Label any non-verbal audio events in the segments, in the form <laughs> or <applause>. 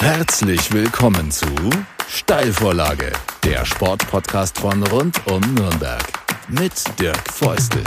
Herzlich willkommen zu Steilvorlage, der Sportpodcast von rund um Nürnberg mit Dirk Feustel.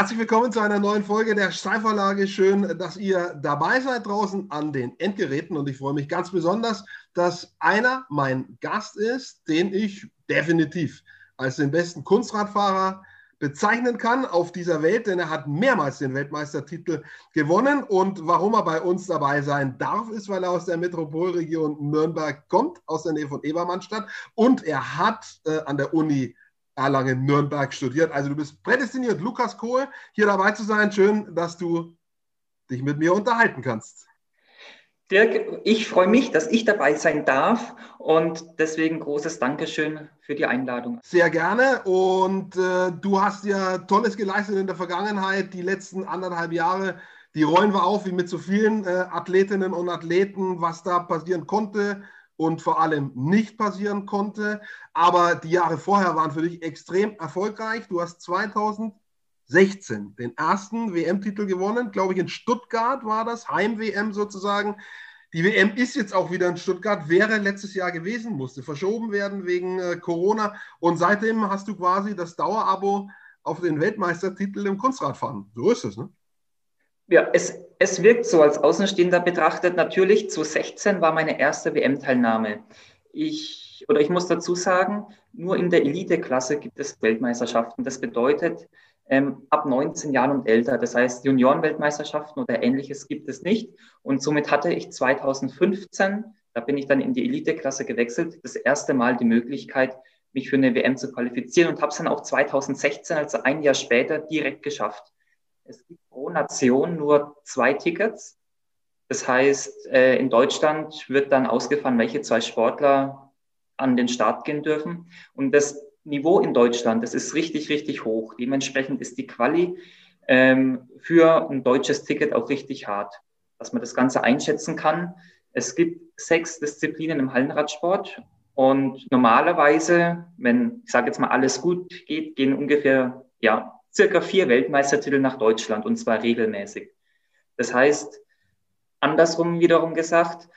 Herzlich willkommen zu einer neuen Folge der Steilvorlage. Schön, dass ihr dabei seid draußen an den Endgeräten und ich freue mich ganz besonders, dass einer mein Gast ist, den ich definitiv als den besten Kunstradfahrer bezeichnen kann auf dieser Welt, denn er hat mehrmals den Weltmeistertitel gewonnen. Und warum er bei uns dabei sein darf, ist, weil er aus der Metropolregion Nürnberg kommt, aus der Nähe von Ebermannstadt. Und er hat äh, an der Uni Erlangen-Nürnberg studiert. Also du bist prädestiniert, Lukas Kohl, hier dabei zu sein. Schön, dass du dich mit mir unterhalten kannst. Dirk, ich freue mich, dass ich dabei sein darf und deswegen großes Dankeschön für die Einladung. Sehr gerne und äh, du hast ja Tolles geleistet in der Vergangenheit, die letzten anderthalb Jahre. Die rollen wir auf, wie mit so vielen äh, Athletinnen und Athleten, was da passieren konnte und vor allem nicht passieren konnte. Aber die Jahre vorher waren für dich extrem erfolgreich. Du hast 2016 den ersten WM-Titel gewonnen, glaube ich, in Stuttgart war das, Heim-WM sozusagen. Die WM ist jetzt auch wieder in Stuttgart, wäre letztes Jahr gewesen, musste verschoben werden wegen äh, Corona. Und seitdem hast du quasi das Dauerabo auf den Weltmeistertitel im Kunstradfahren. So ist es, ne? Ja, es, es wirkt so als Außenstehender betrachtet. Natürlich, zu 16 war meine erste WM-Teilnahme. Ich, oder ich muss dazu sagen, nur in der Elite-Klasse gibt es Weltmeisterschaften. Das bedeutet, ähm, ab 19 Jahren und älter. Das heißt, Juniorenweltmeisterschaften oder ähnliches gibt es nicht. Und somit hatte ich 2015, da bin ich dann in die Elite-Klasse gewechselt, das erste Mal die Möglichkeit, mich für eine WM zu qualifizieren und habe es dann auch 2016, also ein Jahr später, direkt geschafft. Es gibt pro Nation nur zwei Tickets. Das heißt, äh, in Deutschland wird dann ausgefahren, welche zwei Sportler an den Start gehen dürfen. Und das Niveau in Deutschland, das ist richtig, richtig hoch. Dementsprechend ist die Quali ähm, für ein deutsches Ticket auch richtig hart, dass man das Ganze einschätzen kann. Es gibt sechs Disziplinen im Hallenradsport und normalerweise, wenn ich sage jetzt mal alles gut geht, gehen ungefähr ja circa vier Weltmeistertitel nach Deutschland und zwar regelmäßig. Das heißt, andersrum wiederum gesagt,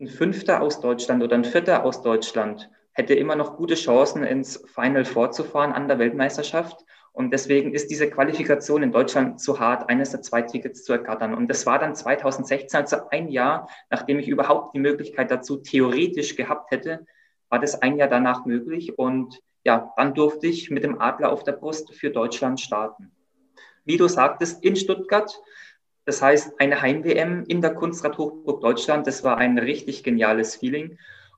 ein Fünfter aus Deutschland oder ein Vierter aus Deutschland hätte immer noch gute Chancen, ins Final vorzufahren an der Weltmeisterschaft. Und deswegen ist diese Qualifikation in Deutschland zu hart, eines der zwei Tickets zu ergattern. Und das war dann 2016, also ein Jahr, nachdem ich überhaupt die Möglichkeit dazu theoretisch gehabt hätte, war das ein Jahr danach möglich. Und ja, dann durfte ich mit dem Adler auf der Brust für Deutschland starten. Wie du sagtest, in Stuttgart. Das heißt, eine Heim-WM in der Kunstrad Hochburg Deutschland. Das war ein richtig geniales Feeling.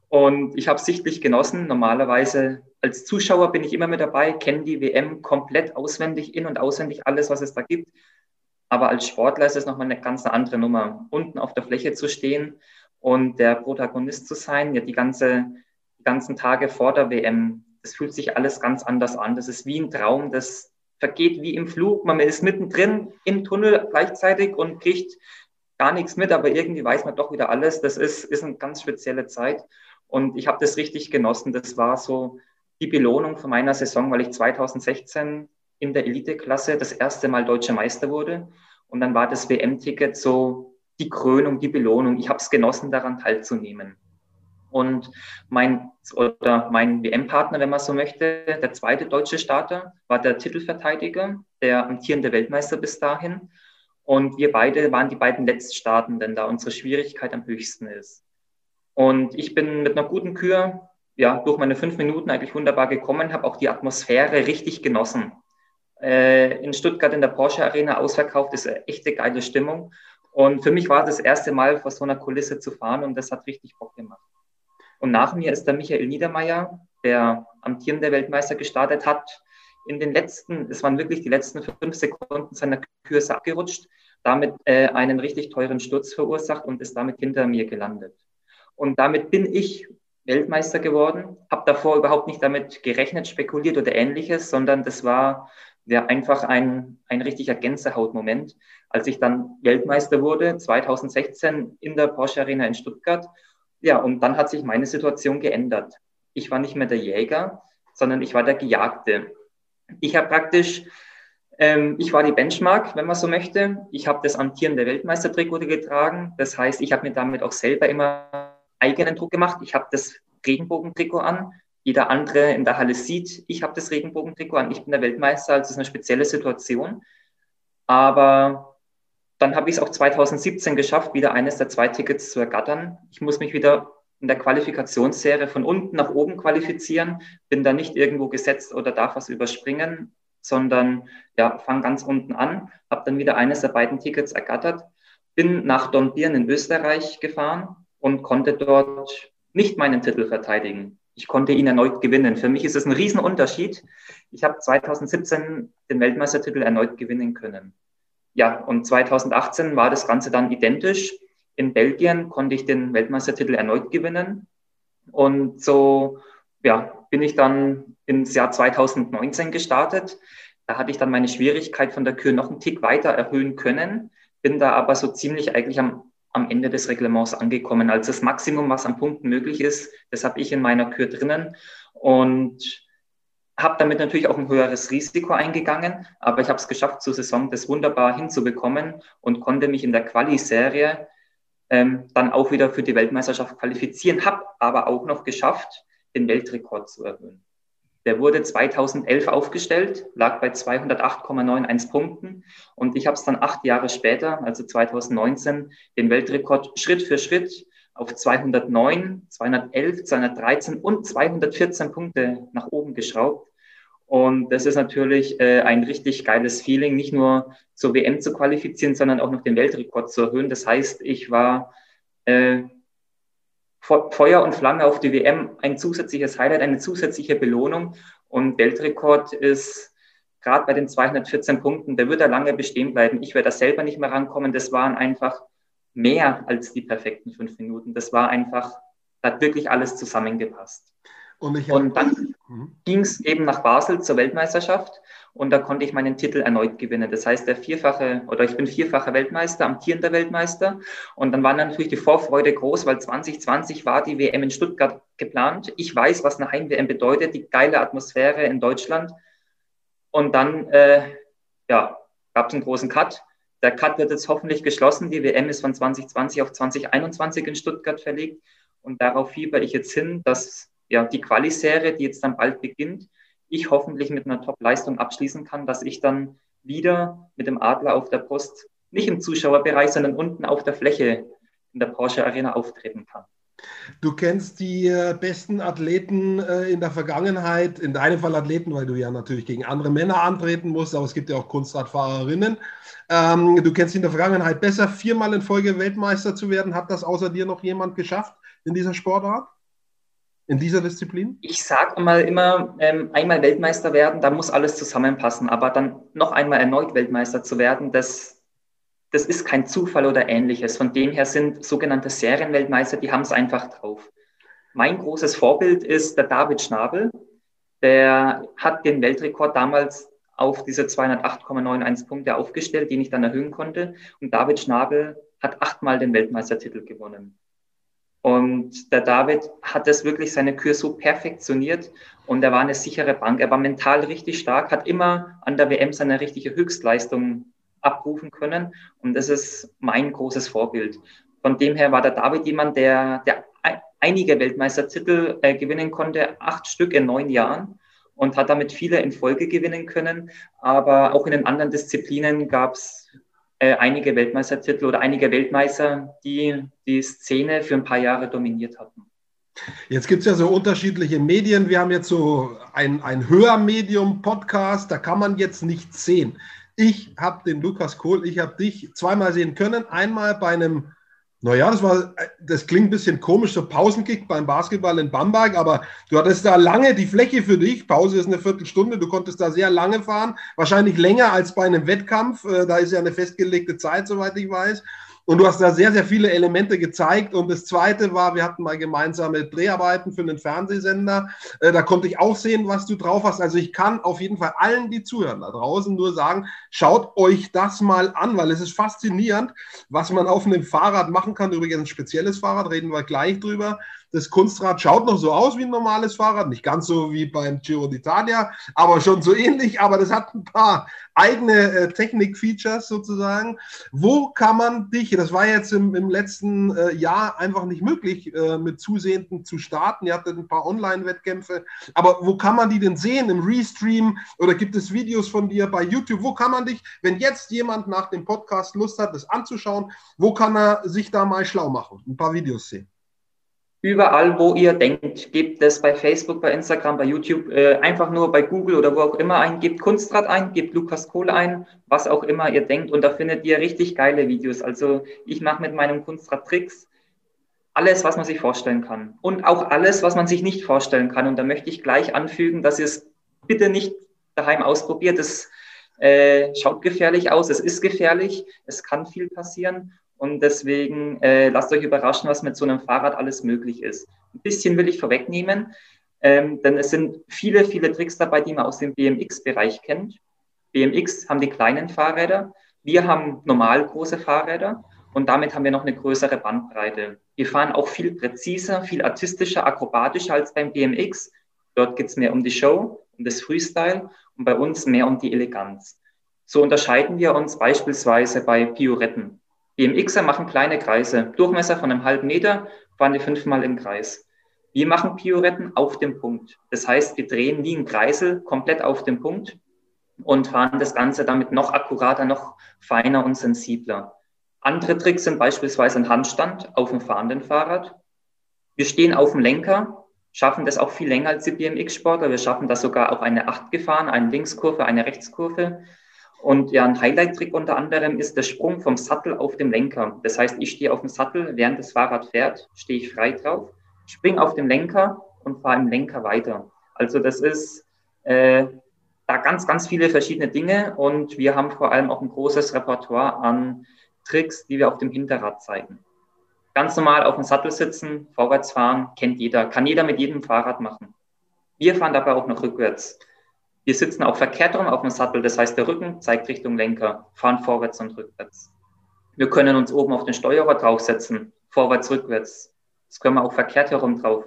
Und ich habe sichtlich genossen. Normalerweise als Zuschauer bin ich immer mit dabei, kenne die WM komplett auswendig, in- und auswendig alles, was es da gibt. Aber als Sportler ist es nochmal eine ganz andere Nummer, unten auf der Fläche zu stehen und der Protagonist zu sein, ja die, ganze, die ganzen Tage vor der WM. Das fühlt sich alles ganz anders an. Das ist wie ein Traum, das vergeht wie im Flug. Man ist mittendrin im Tunnel gleichzeitig und kriegt gar nichts mit, aber irgendwie weiß man doch wieder alles. Das ist, ist eine ganz spezielle Zeit. Und ich habe das richtig genossen. Das war so die Belohnung von meiner Saison, weil ich 2016 in der Eliteklasse das erste Mal deutscher Meister wurde. Und dann war das WM-Ticket so die Krönung, die Belohnung. Ich habe es genossen, daran teilzunehmen. Und mein, oder mein WM-Partner, wenn man so möchte, der zweite deutsche Starter, war der Titelverteidiger, der amtierende Weltmeister bis dahin. Und wir beide waren die beiden Letztstartenden, da unsere Schwierigkeit am höchsten ist. Und ich bin mit einer guten Kür ja, durch meine fünf Minuten eigentlich wunderbar gekommen, habe auch die Atmosphäre richtig genossen. Äh, in Stuttgart in der Porsche Arena ausverkauft ist eine echte geile Stimmung. Und für mich war das, das erste Mal vor so einer Kulisse zu fahren und das hat richtig Bock gemacht. Und nach mir ist der Michael Niedermeyer, der amtierende Weltmeister gestartet hat. In den letzten, es waren wirklich die letzten fünf Sekunden seiner Kürze abgerutscht, damit äh, einen richtig teuren Sturz verursacht und ist damit hinter mir gelandet. Und damit bin ich Weltmeister geworden, habe davor überhaupt nicht damit gerechnet, spekuliert oder ähnliches, sondern das war ja einfach ein, ein richtiger Gänsehautmoment, als ich dann Weltmeister wurde, 2016 in der Porsche Arena in Stuttgart. Ja, und dann hat sich meine Situation geändert. Ich war nicht mehr der Jäger, sondern ich war der Gejagte. Ich habe praktisch, ähm, ich war die Benchmark, wenn man so möchte. Ich habe das amtierende Weltmeistertrikot getragen. Das heißt, ich habe mir damit auch selber immer eigenen Druck gemacht. Ich habe das Regenbogentrikot an. Jeder andere in der Halle sieht, ich habe das Regenbogentrikot an. Ich bin der Weltmeister, also es ist eine spezielle Situation. Aber dann habe ich es auch 2017 geschafft, wieder eines der zwei Tickets zu ergattern. Ich muss mich wieder in der Qualifikationsserie von unten nach oben qualifizieren, bin da nicht irgendwo gesetzt oder darf was überspringen, sondern ja, fange ganz unten an, habe dann wieder eines der beiden Tickets ergattert, bin nach Dornbirn in Österreich gefahren und konnte dort nicht meinen Titel verteidigen. Ich konnte ihn erneut gewinnen. Für mich ist es ein Riesenunterschied. Ich habe 2017 den Weltmeistertitel erneut gewinnen können. Ja, und 2018 war das Ganze dann identisch. In Belgien konnte ich den Weltmeistertitel erneut gewinnen. Und so ja, bin ich dann ins Jahr 2019 gestartet. Da hatte ich dann meine Schwierigkeit von der Kür noch einen Tick weiter erhöhen können, bin da aber so ziemlich eigentlich am, am Ende des Reglements angekommen. Also das Maximum, was an Punkten möglich ist, das habe ich in meiner Kür drinnen und habe damit natürlich auch ein höheres Risiko eingegangen, aber ich habe es geschafft, zur Saison das wunderbar hinzubekommen und konnte mich in der Quali-Serie ähm, dann auch wieder für die Weltmeisterschaft qualifizieren, habe aber auch noch geschafft, den Weltrekord zu erhöhen. Der wurde 2011 aufgestellt, lag bei 208,91 Punkten und ich habe es dann acht Jahre später, also 2019, den Weltrekord Schritt für Schritt auf 209, 211, 213 und 214 Punkte nach oben geschraubt. Und das ist natürlich äh, ein richtig geiles Feeling, nicht nur zur WM zu qualifizieren, sondern auch noch den Weltrekord zu erhöhen. Das heißt, ich war äh, Feuer und Flamme auf die WM, ein zusätzliches Highlight, eine zusätzliche Belohnung. Und Weltrekord ist gerade bei den 214 Punkten, der wird da lange bestehen bleiben. Ich werde da selber nicht mehr rankommen. Das waren einfach mehr als die perfekten fünf Minuten. Das war einfach, da hat wirklich alles zusammengepasst. Und, und dann mhm. ging es eben nach Basel zur Weltmeisterschaft und da konnte ich meinen Titel erneut gewinnen. Das heißt, der vierfache oder ich bin vierfacher Weltmeister, amtierender Weltmeister. Und dann war natürlich die Vorfreude groß, weil 2020 war die WM in Stuttgart geplant. Ich weiß, was eine Heim-WM bedeutet, die geile Atmosphäre in Deutschland. Und dann äh, ja, gab es einen großen Cut. Der Cut wird jetzt hoffentlich geschlossen. Die WM ist von 2020 auf 2021 in Stuttgart verlegt. Und darauf fieber ich jetzt hin, dass ja, die Quali-Serie, die jetzt dann bald beginnt, ich hoffentlich mit einer Top-Leistung abschließen kann, dass ich dann wieder mit dem Adler auf der Brust, nicht im Zuschauerbereich, sondern unten auf der Fläche in der Porsche Arena auftreten kann. Du kennst die äh, besten Athleten äh, in der Vergangenheit, in deinem Fall Athleten, weil du ja natürlich gegen andere Männer antreten musst, aber es gibt ja auch Kunstradfahrerinnen. Ähm, du kennst in der Vergangenheit besser, viermal in Folge Weltmeister zu werden. Hat das außer dir noch jemand geschafft in dieser Sportart? In dieser Disziplin? Ich sage mal immer, ähm, einmal Weltmeister werden, da muss alles zusammenpassen. Aber dann noch einmal erneut Weltmeister zu werden, das, das ist kein Zufall oder ähnliches. Von dem her sind sogenannte Serienweltmeister, die haben es einfach drauf. Mein großes Vorbild ist der David Schnabel. Der hat den Weltrekord damals auf diese 208,91 Punkte aufgestellt, den ich dann erhöhen konnte. Und David Schnabel hat achtmal den Weltmeistertitel gewonnen. Und der David hat das wirklich seine Kür so perfektioniert und er war eine sichere Bank. Er war mental richtig stark, hat immer an der WM seine richtige Höchstleistung abrufen können und das ist mein großes Vorbild. Von dem her war der David jemand, der, der einige Weltmeistertitel äh, gewinnen konnte, acht Stück in neun Jahren und hat damit viele in Folge gewinnen können. Aber auch in den anderen Disziplinen gab es äh, einige Weltmeistertitel oder einige Weltmeister, die die Szene für ein paar Jahre dominiert hatten. Jetzt gibt es ja so unterschiedliche Medien. Wir haben jetzt so ein, ein Hörmedium-Podcast, da kann man jetzt nichts sehen. Ich habe den Lukas Kohl, ich habe dich zweimal sehen können. Einmal bei einem naja, das war, das klingt ein bisschen komisch, so Pausenkick beim Basketball in Bamberg, aber du hattest da lange die Fläche für dich. Pause ist eine Viertelstunde, du konntest da sehr lange fahren, wahrscheinlich länger als bei einem Wettkampf. Äh, da ist ja eine festgelegte Zeit, soweit ich weiß. Und du hast da sehr, sehr viele Elemente gezeigt. Und das Zweite war, wir hatten mal gemeinsame Dreharbeiten für einen Fernsehsender. Äh, da konnte ich auch sehen, was du drauf hast. Also ich kann auf jeden Fall allen, die zuhören da draußen, nur sagen, schaut euch das mal an, weil es ist faszinierend, was man auf einem Fahrrad machen kann. Übrigens ein spezielles Fahrrad, reden wir gleich drüber. Das Kunstrad schaut noch so aus wie ein normales Fahrrad, nicht ganz so wie beim Giro d'Italia, aber schon so ähnlich. Aber das hat ein paar eigene äh, Technik-Features sozusagen. Wo kann man dich, das war jetzt im, im letzten äh, Jahr einfach nicht möglich, äh, mit Zusehenden zu starten. Ihr hattet ein paar Online-Wettkämpfe, aber wo kann man die denn sehen? Im Restream oder gibt es Videos von dir bei YouTube? Wo kann man dich, wenn jetzt jemand nach dem Podcast Lust hat, das anzuschauen, wo kann er sich da mal schlau machen? Ein paar Videos sehen. Überall, wo ihr denkt, gebt es bei Facebook, bei Instagram, bei YouTube, äh, einfach nur bei Google oder wo auch immer ein, gebt Kunstrad ein, gebt Lukas Kohl ein, was auch immer ihr denkt und da findet ihr richtig geile Videos. Also ich mache mit meinem Kunstrad Tricks, alles, was man sich vorstellen kann und auch alles, was man sich nicht vorstellen kann. Und da möchte ich gleich anfügen, dass ihr es bitte nicht daheim ausprobiert. Es äh, schaut gefährlich aus, es ist gefährlich, es kann viel passieren und deswegen äh, lasst euch überraschen, was mit so einem Fahrrad alles möglich ist. Ein bisschen will ich vorwegnehmen, ähm, denn es sind viele, viele Tricks dabei, die man aus dem BMX-Bereich kennt. BMX haben die kleinen Fahrräder, wir haben normal große Fahrräder und damit haben wir noch eine größere Bandbreite. Wir fahren auch viel präziser, viel artistischer, akrobatischer als beim BMX. Dort geht es mehr um die Show, um das Freestyle und bei uns mehr um die Eleganz. So unterscheiden wir uns beispielsweise bei Pioretten. BMXer machen kleine Kreise, Durchmesser von einem halben Meter, fahren die fünfmal im Kreis. Wir machen Pioretten auf dem Punkt. Das heißt, wir drehen wie ein Kreisel komplett auf dem Punkt und fahren das Ganze damit noch akkurater, noch feiner und sensibler. Andere Tricks sind beispielsweise ein Handstand auf dem fahrenden Fahrrad. Wir stehen auf dem Lenker, schaffen das auch viel länger als die BMX-Sportler. Wir schaffen das sogar auf eine Acht gefahren, eine Linkskurve, eine Rechtskurve. Und ja, ein Highlight-Trick unter anderem ist der Sprung vom Sattel auf dem Lenker. Das heißt, ich stehe auf dem Sattel, während das Fahrrad fährt, stehe ich frei drauf, springe auf dem Lenker und fahre im Lenker weiter. Also das ist äh, da ganz, ganz viele verschiedene Dinge und wir haben vor allem auch ein großes Repertoire an Tricks, die wir auf dem Hinterrad zeigen. Ganz normal auf dem Sattel sitzen, vorwärts fahren, kennt jeder, kann jeder mit jedem Fahrrad machen. Wir fahren dabei auch noch rückwärts. Wir sitzen auch verkehrt rum auf dem Sattel, das heißt, der Rücken zeigt Richtung Lenker, fahren vorwärts und rückwärts. Wir können uns oben auf den Steuerer draufsetzen, vorwärts, rückwärts. Das können wir auch verkehrt herum drauf,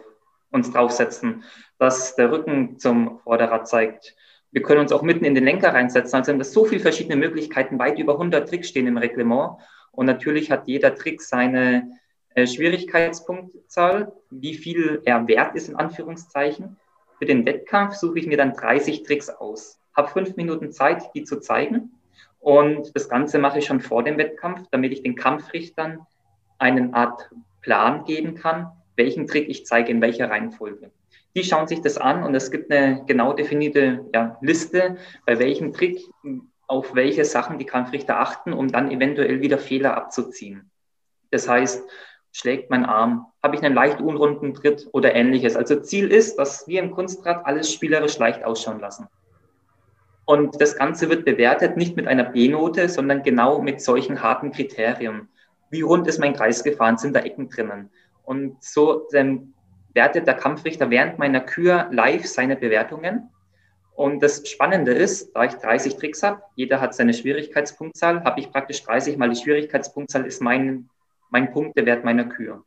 uns draufsetzen, dass der Rücken zum Vorderrad zeigt. Wir können uns auch mitten in den Lenker reinsetzen. Also haben wir so viele verschiedene Möglichkeiten. Weit über 100 Tricks stehen im Reglement. Und natürlich hat jeder Trick seine äh, Schwierigkeitspunktzahl, wie viel er wert ist, in Anführungszeichen. Für den Wettkampf suche ich mir dann 30 Tricks aus, habe fünf Minuten Zeit, die zu zeigen. Und das Ganze mache ich schon vor dem Wettkampf, damit ich den Kampfrichtern eine Art Plan geben kann, welchen Trick ich zeige, in welcher Reihenfolge. Die schauen sich das an und es gibt eine genau definierte ja, Liste, bei welchem Trick auf welche Sachen die Kampfrichter achten, um dann eventuell wieder Fehler abzuziehen. Das heißt, schlägt mein Arm, habe ich einen leicht unrunden Tritt oder ähnliches. Also Ziel ist, dass wir im Kunstrad alles spielerisch leicht ausschauen lassen. Und das Ganze wird bewertet nicht mit einer B-Note, sondern genau mit solchen harten Kriterien. Wie rund ist mein Kreis gefahren? Sind da Ecken drinnen? Und so ähm, wertet der Kampfrichter während meiner Kür live seine Bewertungen. Und das Spannende ist, da ich 30 Tricks habe, jeder hat seine Schwierigkeitspunktzahl, habe ich praktisch 30 mal die Schwierigkeitspunktzahl ist mein mein Punktewert meiner Kür.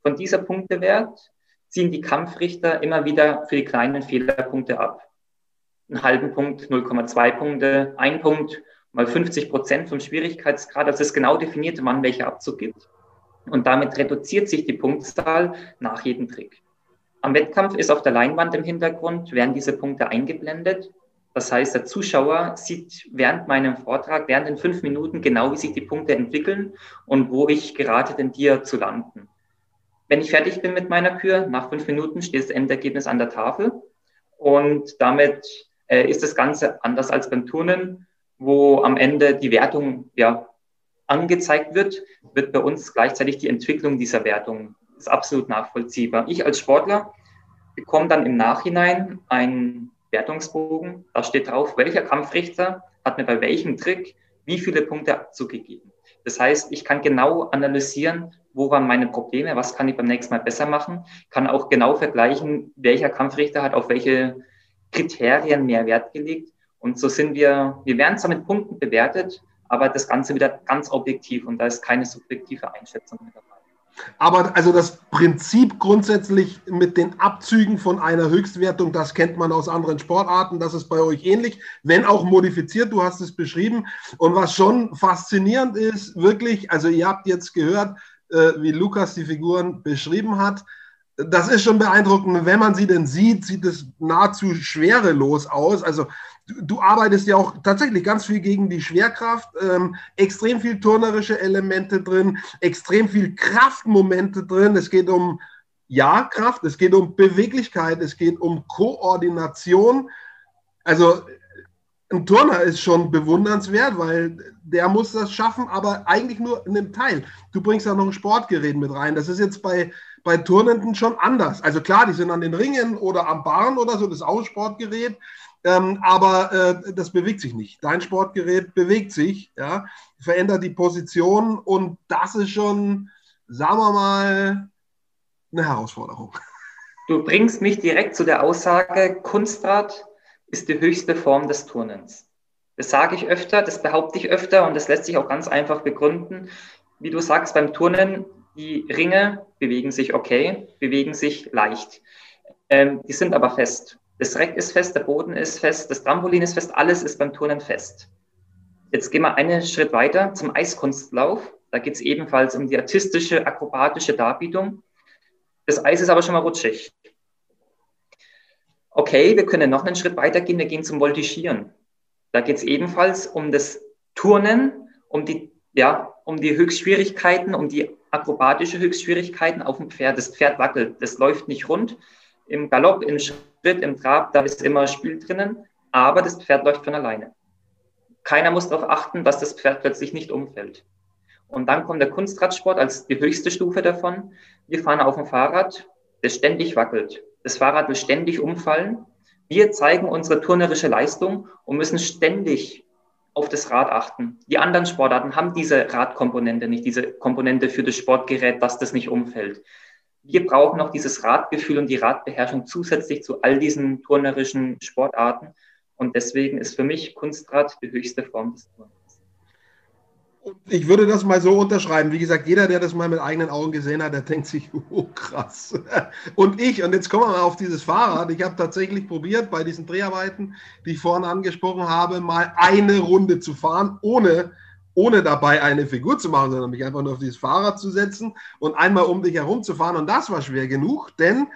Von dieser Punktewert ziehen die Kampfrichter immer wieder für die kleinen Fehlerpunkte ab. Einen halben Punkt, 0,2 Punkte, ein Punkt, mal 50 Prozent vom Schwierigkeitsgrad. Das ist genau definiert, wann welcher Abzug gibt. Und damit reduziert sich die Punktzahl nach jedem Trick. Am Wettkampf ist auf der Leinwand im Hintergrund, werden diese Punkte eingeblendet das heißt, der Zuschauer sieht während meinem Vortrag, während den fünf Minuten genau, wie sich die Punkte entwickeln und wo ich gerade tendiere zu landen. Wenn ich fertig bin mit meiner Kür, nach fünf Minuten steht das Endergebnis an der Tafel und damit äh, ist das Ganze anders als beim Turnen, wo am Ende die Wertung ja, angezeigt wird, wird bei uns gleichzeitig die Entwicklung dieser Wertung. Ist absolut nachvollziehbar. Ich als Sportler bekomme dann im Nachhinein ein Wertungsbogen. Da steht drauf, welcher Kampfrichter hat mir bei welchem Trick wie viele Punkte zugegeben. Das heißt, ich kann genau analysieren, wo waren meine Probleme, was kann ich beim nächsten Mal besser machen, kann auch genau vergleichen, welcher Kampfrichter hat auf welche Kriterien mehr Wert gelegt. Und so sind wir, wir werden zwar mit Punkten bewertet, aber das Ganze wieder ganz objektiv und da ist keine subjektive Einschätzung mit dabei. Aber also das Prinzip grundsätzlich mit den Abzügen von einer Höchstwertung, das kennt man aus anderen Sportarten, das ist bei euch ähnlich, wenn auch modifiziert, du hast es beschrieben. Und was schon faszinierend ist, wirklich, also ihr habt jetzt gehört, äh, wie Lukas die Figuren beschrieben hat, das ist schon beeindruckend. Wenn man sie denn sieht, sieht es nahezu schwerelos aus. Also du arbeitest ja auch tatsächlich ganz viel gegen die Schwerkraft, ähm, extrem viel turnerische Elemente drin, extrem viel Kraftmomente drin. Es geht um ja, Kraft, es geht um Beweglichkeit, es geht um Koordination. Also ein Turner ist schon bewundernswert, weil der muss das schaffen, aber eigentlich nur in einem Teil. Du bringst da noch ein Sportgerät mit rein. Das ist jetzt bei, bei Turnenden schon anders. Also klar, die sind an den Ringen oder am Barren oder so, das ist auch Sportgerät. Ähm, aber äh, das bewegt sich nicht. Dein Sportgerät bewegt sich, ja, verändert die Position und das ist schon, sagen wir mal, eine Herausforderung. Du bringst mich direkt zu der Aussage, Kunstrad ist die höchste Form des Turnens. Das sage ich öfter, das behaupte ich öfter und das lässt sich auch ganz einfach begründen. Wie du sagst, beim Turnen, die Ringe bewegen sich okay, bewegen sich leicht. Ähm, die sind aber fest. Das Reck ist fest, der Boden ist fest, das Trampolin ist fest, alles ist beim Turnen fest. Jetzt gehen wir einen Schritt weiter zum Eiskunstlauf. Da geht es ebenfalls um die artistische, akrobatische Darbietung. Das Eis ist aber schon mal rutschig. Okay, wir können noch einen Schritt weiter gehen. Wir gehen zum Voltigieren. Da geht es ebenfalls um das Turnen, um die, ja, um die Höchstschwierigkeiten, um die akrobatische Höchstschwierigkeiten auf dem Pferd. Das Pferd wackelt, das läuft nicht rund. Im Galopp, im Schritt, im Trab, da ist immer Spiel drinnen, aber das Pferd läuft von alleine. Keiner muss darauf achten, dass das Pferd plötzlich nicht umfällt. Und dann kommt der Kunstradsport als die höchste Stufe davon. Wir fahren auf dem Fahrrad, das ständig wackelt. Das Fahrrad will ständig umfallen. Wir zeigen unsere turnerische Leistung und müssen ständig auf das Rad achten. Die anderen Sportarten haben diese Radkomponente nicht, diese Komponente für das Sportgerät, dass das nicht umfällt wir brauchen noch dieses Radgefühl und die Radbeherrschung zusätzlich zu all diesen turnerischen Sportarten. Und deswegen ist für mich Kunstrad die höchste Form des Turnens. Ich würde das mal so unterschreiben. Wie gesagt, jeder, der das mal mit eigenen Augen gesehen hat, der denkt sich, <laughs> oh krass. Und ich, und jetzt kommen wir mal auf dieses Fahrrad. Ich habe tatsächlich probiert, bei diesen Dreharbeiten, die ich vorhin angesprochen habe, mal eine Runde zu fahren, ohne ohne dabei eine Figur zu machen, sondern mich einfach nur auf dieses Fahrrad zu setzen und einmal um dich herum zu fahren. Und das war schwer genug, denn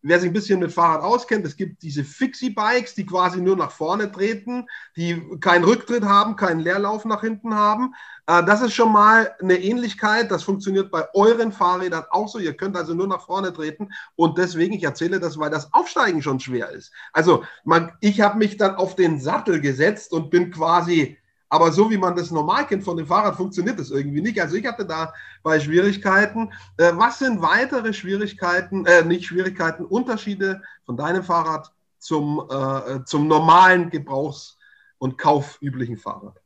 wer sich ein bisschen mit Fahrrad auskennt, es gibt diese Fixie-Bikes, die quasi nur nach vorne treten, die keinen Rücktritt haben, keinen Leerlauf nach hinten haben. Äh, das ist schon mal eine Ähnlichkeit. Das funktioniert bei euren Fahrrädern auch so. Ihr könnt also nur nach vorne treten. Und deswegen, ich erzähle das, weil das Aufsteigen schon schwer ist. Also man, ich habe mich dann auf den Sattel gesetzt und bin quasi aber so wie man das normal kennt von dem Fahrrad, funktioniert das irgendwie nicht. Also ich hatte da bei Schwierigkeiten. Äh, was sind weitere Schwierigkeiten, äh, nicht Schwierigkeiten, Unterschiede von deinem Fahrrad zum, äh, zum normalen Gebrauchs- und kaufüblichen Fahrrad?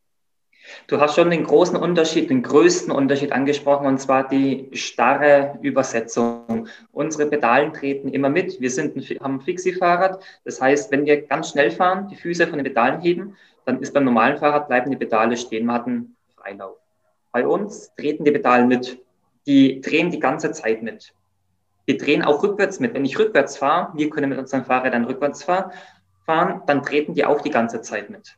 Du hast schon den großen Unterschied, den größten Unterschied angesprochen, und zwar die starre Übersetzung. Unsere Pedalen treten immer mit. Wir sind ein, haben ein Fixie-Fahrrad. Das heißt, wenn wir ganz schnell fahren, die Füße von den Pedalen heben, dann ist beim normalen Fahrrad bleiben die Pedale stehen. Man hat einen Freilauf. Bei uns treten die Pedale mit. Die drehen die ganze Zeit mit. Die drehen auch rückwärts mit. Wenn ich rückwärts fahre, wir können mit unseren Fahrrädern rückwärts fahren, dann treten die auch die ganze Zeit mit.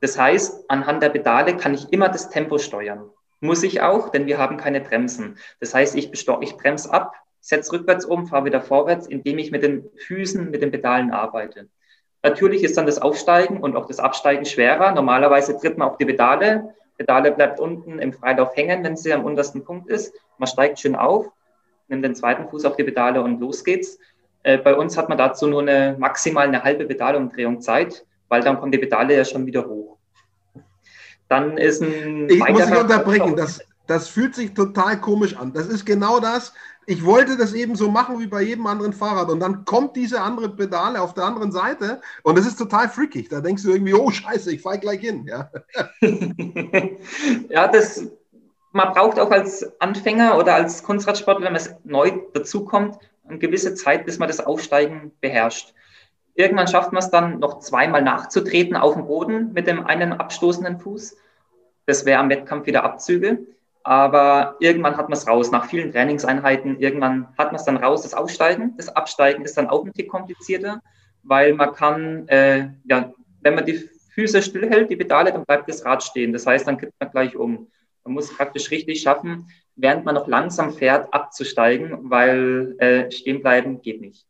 Das heißt, anhand der Pedale kann ich immer das Tempo steuern. Muss ich auch, denn wir haben keine Bremsen. Das heißt, ich, ich bremse ab, setze rückwärts um, fahre wieder vorwärts, indem ich mit den Füßen, mit den Pedalen arbeite. Natürlich ist dann das Aufsteigen und auch das Absteigen schwerer. Normalerweise tritt man auf die Pedale. Pedale bleibt unten im Freilauf hängen, wenn sie am untersten Punkt ist. Man steigt schön auf, nimmt den zweiten Fuß auf die Pedale und los geht's. Äh, bei uns hat man dazu nur eine maximal eine halbe Pedalumdrehung Zeit, weil dann kommen die Pedale ja schon wieder hoch. Dann ist ein. Ich muss dich unterbrechen. Das, das fühlt sich total komisch an. Das ist genau das, ich wollte das eben so machen wie bei jedem anderen Fahrrad und dann kommt diese andere Pedale auf der anderen Seite und das ist total freakig. Da denkst du irgendwie, oh Scheiße, ich fahre gleich hin. Ja, <laughs> ja das man braucht auch als Anfänger oder als Kunstradsportler, wenn man neu dazukommt, eine gewisse Zeit, bis man das Aufsteigen beherrscht. Irgendwann schafft man es dann noch zweimal nachzutreten auf dem Boden mit dem einen abstoßenden Fuß. Das wäre am Wettkampf wieder Abzüge. Aber irgendwann hat man es raus. Nach vielen Trainingseinheiten, irgendwann hat man es dann raus, das Aufsteigen. Das Absteigen ist dann auch ein Tick komplizierter, weil man kann, äh, ja, wenn man die Füße stillhält, die Pedale, dann bleibt das Rad stehen. Das heißt, dann kippt man gleich um. Man muss praktisch richtig schaffen, während man noch langsam fährt, abzusteigen, weil äh, stehen bleiben geht nicht.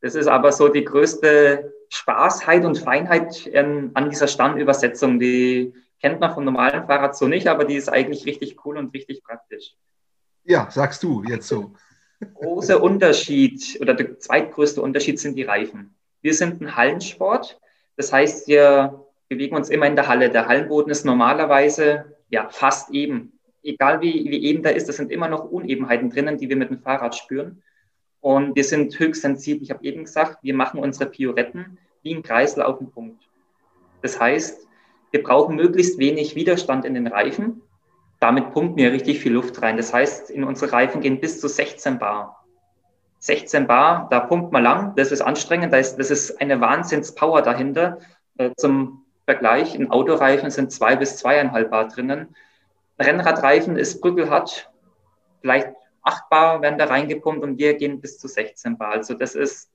Das ist aber so die größte Spaßheit und Feinheit ähm, an dieser Standübersetzung. Die kennt man vom normalen Fahrrad so nicht, aber die ist eigentlich richtig cool und richtig praktisch. Ja, sagst du jetzt so. Großer Unterschied oder der zweitgrößte Unterschied sind die Reifen. Wir sind ein Hallensport. Das heißt, wir bewegen uns immer in der Halle. Der Hallenboden ist normalerweise ja fast eben. Egal wie, wie eben da ist, da sind immer noch Unebenheiten drinnen, die wir mit dem Fahrrad spüren. Und wir sind höchst sensibel. Ich habe eben gesagt, wir machen unsere Pioretten wie ein Kreisel auf den Punkt. Das heißt, wir brauchen möglichst wenig Widerstand in den Reifen. Damit pumpen wir richtig viel Luft rein. Das heißt, in unsere Reifen gehen bis zu 16 Bar. 16 Bar, da pumpt man lang, das ist anstrengend, das ist, eine Wahnsinnspower dahinter. Äh, zum Vergleich, in Autoreifen sind zwei bis zweieinhalb Bar drinnen. Rennradreifen ist brüggelhart, vielleicht 8 Bar werden da reingepumpt und wir gehen bis zu 16 Bar. Also das ist,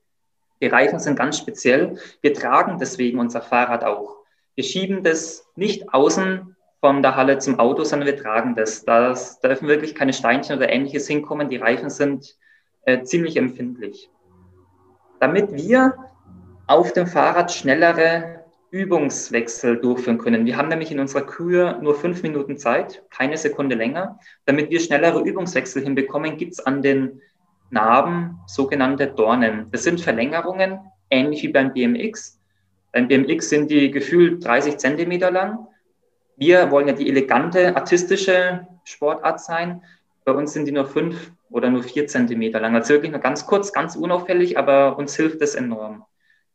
die Reifen sind ganz speziell. Wir tragen deswegen unser Fahrrad auch. Wir schieben das nicht außen von der Halle zum Auto, sondern wir tragen das. Da dürfen wirklich keine Steinchen oder ähnliches hinkommen. Die Reifen sind äh, ziemlich empfindlich. Damit wir auf dem Fahrrad schnellere Übungswechsel durchführen können. Wir haben nämlich in unserer Kür nur fünf Minuten Zeit, keine Sekunde länger. Damit wir schnellere Übungswechsel hinbekommen, gibt es an den Narben sogenannte Dornen. Das sind Verlängerungen, ähnlich wie beim BMX. Beim BMX sind die gefühlt 30 Zentimeter lang. Wir wollen ja die elegante, artistische Sportart sein. Bei uns sind die nur fünf oder nur vier Zentimeter lang. Also wirklich nur ganz kurz, ganz unauffällig, aber uns hilft das enorm.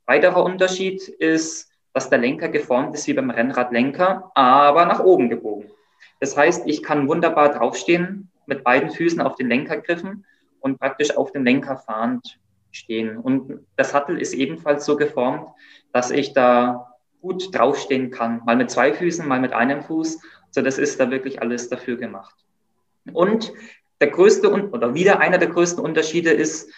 Weiterer Unterschied ist, dass der Lenker geformt ist wie beim Rennradlenker, aber nach oben gebogen. Das heißt, ich kann wunderbar draufstehen, mit beiden Füßen auf den Lenker griffen und praktisch auf dem Lenker fahrend stehen. Und das Sattel ist ebenfalls so geformt, dass ich da gut draufstehen kann. Mal mit zwei Füßen, mal mit einem Fuß. So, das ist da wirklich alles dafür gemacht. Und der größte oder wieder einer der größten Unterschiede ist,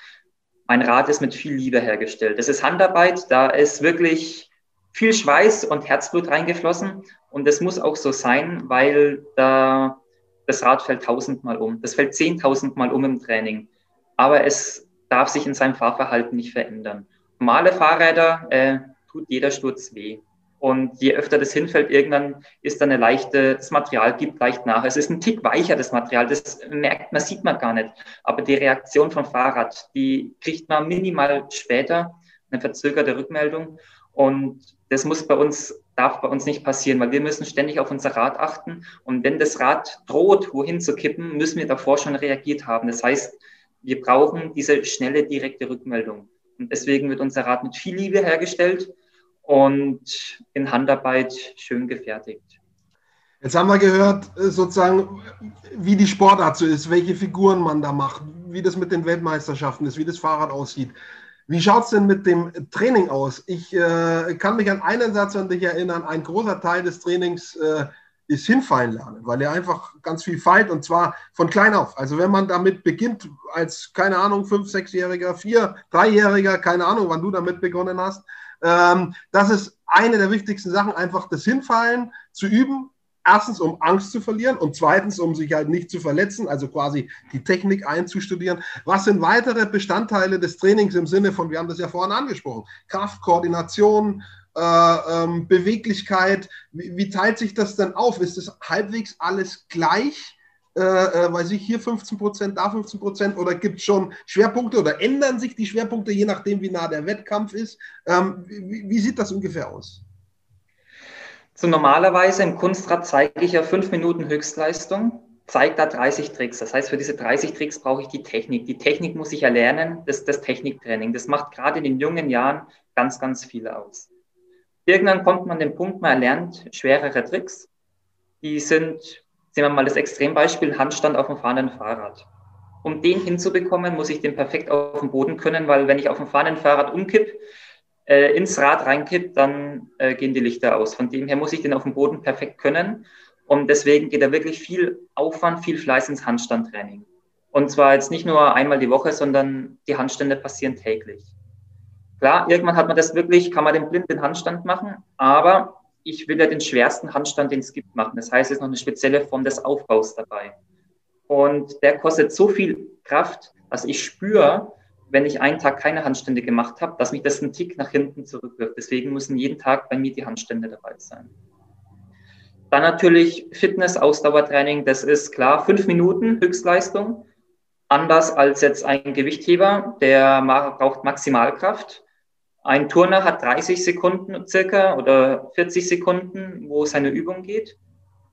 mein Rad ist mit viel Liebe hergestellt. Das ist Handarbeit, da ist wirklich viel Schweiß und Herzblut reingeflossen. Und das muss auch so sein, weil da das Rad fällt tausendmal um. Das fällt zehntausendmal um im Training. Aber es darf sich in seinem Fahrverhalten nicht verändern. Normale Fahrräder äh, tut jeder Sturz weh. Und je öfter das hinfällt, irgendwann ist dann eine leichte, das Material gibt leicht nach. Es ist ein Tick weicher, das Material, das merkt man, sieht man gar nicht. Aber die Reaktion vom Fahrrad, die kriegt man minimal später, eine verzögerte Rückmeldung. Und das muss bei uns, darf bei uns nicht passieren, weil wir müssen ständig auf unser Rad achten. Und wenn das Rad droht, wohin zu kippen, müssen wir davor schon reagiert haben. Das heißt, wir brauchen diese schnelle, direkte Rückmeldung. Und deswegen wird unser Rad mit viel Liebe hergestellt und in Handarbeit schön gefertigt. Jetzt haben wir gehört, äh, sozusagen, wie die Sportart so ist, welche Figuren man da macht, wie das mit den Weltmeisterschaften ist, wie das Fahrrad aussieht. Wie schaut es denn mit dem Training aus? Ich äh, kann mich an einen Satz an dich erinnern. Ein großer Teil des Trainings äh, ist hinfallen lernen, weil er einfach ganz viel feilt und zwar von klein auf. Also wenn man damit beginnt, als, keine Ahnung, fünf, sechsjähriger, vier, dreijähriger, keine Ahnung, wann du damit begonnen hast, ähm, das ist eine der wichtigsten Sachen, einfach das Hinfallen zu üben, Erstens, um Angst zu verlieren und zweitens, um sich halt nicht zu verletzen, also quasi die Technik einzustudieren. Was sind weitere Bestandteile des Trainings im Sinne von, wir haben das ja vorhin angesprochen, Kraft, Koordination, äh, ähm, Beweglichkeit. Wie, wie, teilt sich das denn auf? Ist das halbwegs alles gleich? Äh, äh, weiß ich, hier 15 Prozent, da 15 Prozent oder gibt es schon Schwerpunkte oder ändern sich die Schwerpunkte, je nachdem, wie nah der Wettkampf ist? Ähm, wie, wie sieht das ungefähr aus? So normalerweise im Kunstrad zeige ich ja fünf Minuten Höchstleistung, zeige da 30 Tricks. Das heißt, für diese 30 Tricks brauche ich die Technik. Die Technik muss ich erlernen, das das Techniktraining. Das macht gerade in den jungen Jahren ganz, ganz viel aus. Irgendwann kommt man an den Punkt, man erlernt schwerere Tricks. Die sind Sehen wir mal das Extrembeispiel, Handstand auf dem fahrenden Fahrrad. Um den hinzubekommen, muss ich den perfekt auf dem Boden können, weil wenn ich auf dem fahrenden Fahrrad umkipp, äh, ins Rad reinkipp, dann äh, gehen die Lichter aus. Von dem her muss ich den auf dem Boden perfekt können. Und deswegen geht da wirklich viel Aufwand, viel Fleiß ins Handstandtraining. Und zwar jetzt nicht nur einmal die Woche, sondern die Handstände passieren täglich. Klar, irgendwann hat man das wirklich, kann man den blinden Handstand machen, aber ich will ja den schwersten Handstand, den es gibt, machen. Das heißt, es ist noch eine spezielle Form des Aufbaus dabei. Und der kostet so viel Kraft, dass ich spüre, wenn ich einen Tag keine Handstände gemacht habe, dass mich das einen Tick nach hinten zurückwirft. Deswegen müssen jeden Tag bei mir die Handstände dabei sein. Dann natürlich Fitness, Ausdauertraining, das ist klar, fünf Minuten Höchstleistung. Anders als jetzt ein Gewichtheber, der braucht Maximalkraft. Ein Turner hat 30 Sekunden circa oder 40 Sekunden, wo seine Übung geht.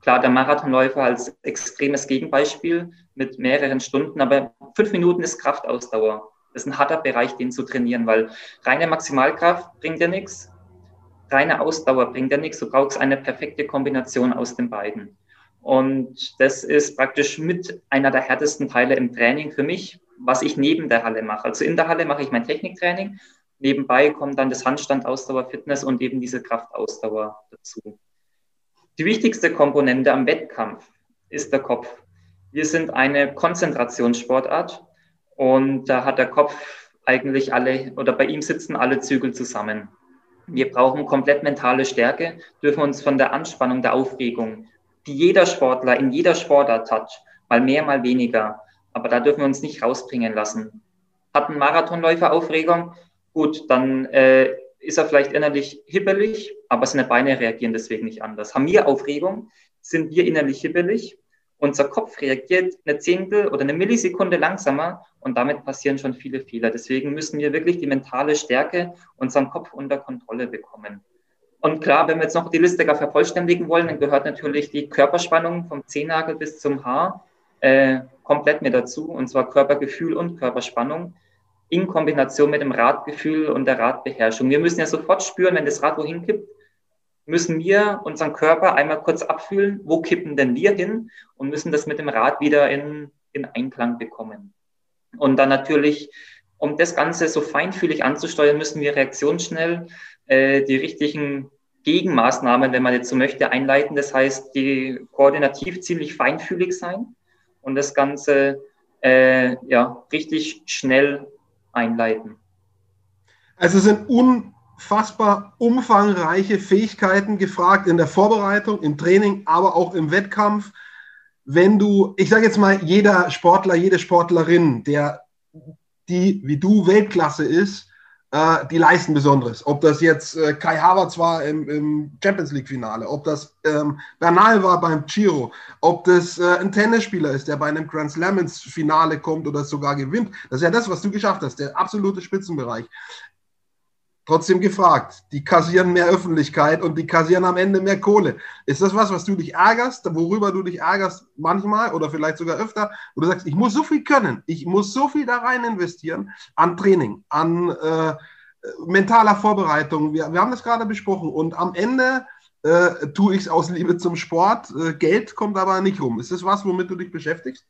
Klar, der Marathonläufer als extremes Gegenbeispiel mit mehreren Stunden, aber fünf Minuten ist Kraftausdauer. Das ist ein harter Bereich, den zu trainieren, weil reine Maximalkraft bringt ja nichts, reine Ausdauer bringt ja nichts. Du brauchst eine perfekte Kombination aus den beiden. Und das ist praktisch mit einer der härtesten Teile im Training für mich, was ich neben der Halle mache. Also in der Halle mache ich mein Techniktraining Nebenbei kommt dann das Handstand, Ausdauer, Fitness und eben diese Kraftausdauer dazu. Die wichtigste Komponente am Wettkampf ist der Kopf. Wir sind eine Konzentrationssportart und da hat der Kopf eigentlich alle oder bei ihm sitzen alle Zügel zusammen. Wir brauchen komplett mentale Stärke, dürfen uns von der Anspannung, der Aufregung, die jeder Sportler in jeder Sportart hat, mal mehr, mal weniger, aber da dürfen wir uns nicht rausbringen lassen. Hat ein Marathonläufer Aufregung, gut, dann äh, ist er vielleicht innerlich hibbelig, aber seine Beine reagieren deswegen nicht anders. Haben wir Aufregung, sind wir innerlich hibbelig, unser Kopf reagiert eine Zehntel oder eine Millisekunde langsamer und damit passieren schon viele Fehler. Deswegen müssen wir wirklich die mentale Stärke unseren Kopf unter Kontrolle bekommen. Und klar, wenn wir jetzt noch die Liste gar vervollständigen wollen, dann gehört natürlich die Körperspannung vom Zehennagel bis zum Haar äh, komplett mit dazu, und zwar Körpergefühl und Körperspannung in Kombination mit dem Radgefühl und der Radbeherrschung. Wir müssen ja sofort spüren, wenn das Rad wohin kippt, müssen wir unseren Körper einmal kurz abfühlen, wo kippen denn wir hin und müssen das mit dem Rad wieder in, in Einklang bekommen. Und dann natürlich, um das Ganze so feinfühlig anzusteuern, müssen wir reaktionsschnell äh, die richtigen Gegenmaßnahmen, wenn man jetzt so möchte, einleiten. Das heißt, die koordinativ ziemlich feinfühlig sein und das Ganze äh, ja, richtig schnell einleiten. Also sind unfassbar umfangreiche Fähigkeiten gefragt in der Vorbereitung, im Training, aber auch im Wettkampf. Wenn du, ich sage jetzt mal, jeder Sportler, jede Sportlerin, der die wie du Weltklasse ist, äh, die leisten Besonderes. Ob das jetzt äh, Kai Havertz war im, im Champions League-Finale, ob das ähm, Bernal war beim Giro, ob das äh, ein Tennisspieler ist, der bei einem Grand Slam ins Finale kommt oder sogar gewinnt. Das ist ja das, was du geschafft hast, der absolute Spitzenbereich. Trotzdem gefragt, die kassieren mehr Öffentlichkeit und die kassieren am Ende mehr Kohle. Ist das was, was du dich ärgerst, worüber du dich ärgerst manchmal oder vielleicht sogar öfter, wo du sagst, ich muss so viel können, ich muss so viel da rein investieren an Training, an äh, mentaler Vorbereitung. Wir, wir haben das gerade besprochen und am Ende äh, tue ich es aus Liebe zum Sport. Äh, Geld kommt aber nicht rum. Ist das was, womit du dich beschäftigst?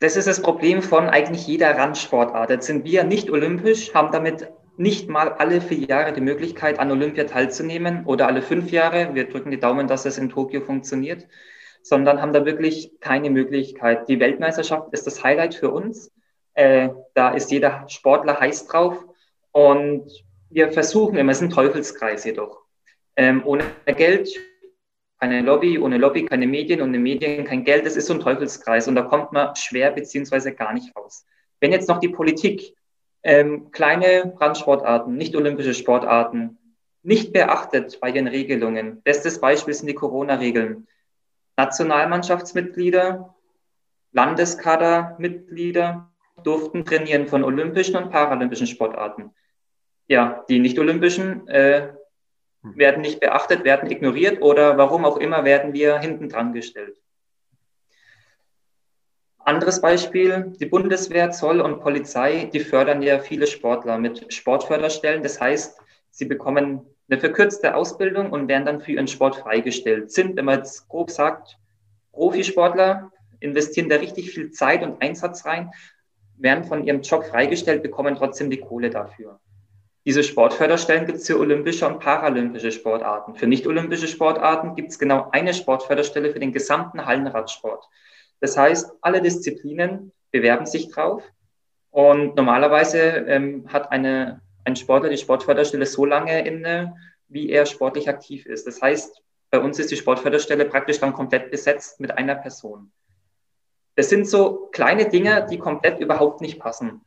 Das ist das Problem von eigentlich jeder Randsportart. Jetzt sind wir nicht olympisch, haben damit nicht mal alle vier Jahre die Möglichkeit, an Olympia teilzunehmen oder alle fünf Jahre. Wir drücken die Daumen, dass es in Tokio funktioniert, sondern haben da wirklich keine Möglichkeit. Die Weltmeisterschaft ist das Highlight für uns. Äh, da ist jeder Sportler heiß drauf und wir versuchen immer, es ist ein Teufelskreis jedoch. Ähm, ohne Geld keine Lobby, ohne Lobby keine Medien, ohne Medien kein Geld. Das ist so ein Teufelskreis und da kommt man schwer beziehungsweise gar nicht raus. Wenn jetzt noch die Politik ähm, kleine Randsportarten, nicht olympische Sportarten, nicht beachtet bei den Regelungen, bestes Beispiel sind die Corona-Regeln. Nationalmannschaftsmitglieder, Landeskadermitglieder durften trainieren von olympischen und paralympischen Sportarten. Ja, die nicht-olympischen äh, werden nicht beachtet, werden ignoriert oder warum auch immer werden wir hinten dran gestellt. Anderes Beispiel, die Bundeswehr, Zoll und Polizei, die fördern ja viele Sportler mit Sportförderstellen. Das heißt, sie bekommen eine verkürzte Ausbildung und werden dann für ihren Sport freigestellt. Sind, wenn man jetzt grob sagt, Profisportler, investieren da richtig viel Zeit und Einsatz rein, werden von ihrem Job freigestellt, bekommen trotzdem die Kohle dafür. Diese Sportförderstellen gibt es für olympische und paralympische Sportarten. Für nicht-olympische Sportarten gibt es genau eine Sportförderstelle für den gesamten Hallenradsport. Das heißt, alle Disziplinen bewerben sich drauf und normalerweise ähm, hat eine, ein Sportler die Sportförderstelle so lange inne, wie er sportlich aktiv ist. Das heißt, bei uns ist die Sportförderstelle praktisch dann komplett besetzt mit einer Person. Das sind so kleine Dinge, die komplett überhaupt nicht passen.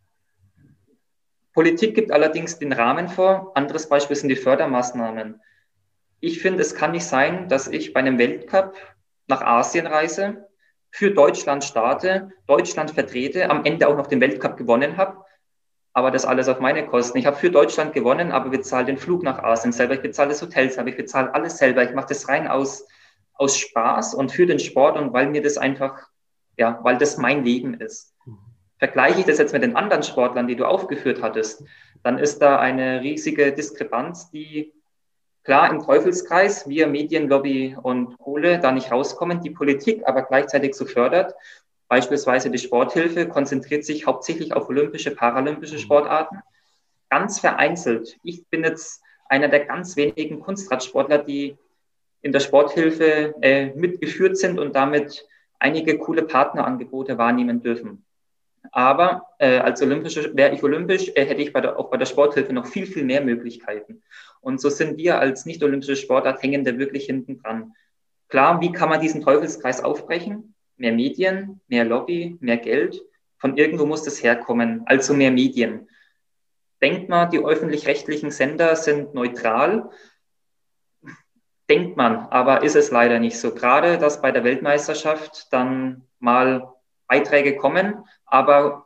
Politik gibt allerdings den Rahmen vor. Anderes Beispiel sind die Fördermaßnahmen. Ich finde, es kann nicht sein, dass ich bei einem Weltcup nach Asien reise, für Deutschland starte, Deutschland vertrete, am Ende auch noch den Weltcup gewonnen habe, aber das alles auf meine Kosten. Ich habe für Deutschland gewonnen, aber bezahle den Flug nach Asien selber, ich bezahle das Hotel selber, ich bezahle alles selber. Ich mache das rein aus, aus Spaß und für den Sport und weil mir das einfach, ja, weil das mein Leben ist. Vergleiche ich das jetzt mit den anderen Sportlern, die du aufgeführt hattest, dann ist da eine riesige Diskrepanz, die klar im Teufelskreis, wir Medienlobby und Kohle da nicht rauskommen, die Politik aber gleichzeitig so fördert. Beispielsweise die Sporthilfe konzentriert sich hauptsächlich auf olympische, paralympische Sportarten. Ganz vereinzelt. Ich bin jetzt einer der ganz wenigen Kunstradsportler, die in der Sporthilfe äh, mitgeführt sind und damit einige coole Partnerangebote wahrnehmen dürfen. Aber äh, als Olympische, wäre ich olympisch, äh, hätte ich bei der, auch bei der Sporthilfe noch viel, viel mehr Möglichkeiten. Und so sind wir als nicht-olympische Sportart hängen da wirklich hinten dran. Klar, wie kann man diesen Teufelskreis aufbrechen? Mehr Medien, mehr Lobby, mehr Geld. Von irgendwo muss das herkommen, also mehr Medien. Denkt man, die öffentlich-rechtlichen Sender sind neutral? Denkt man, aber ist es leider nicht so. Gerade, dass bei der Weltmeisterschaft dann mal Beiträge kommen, aber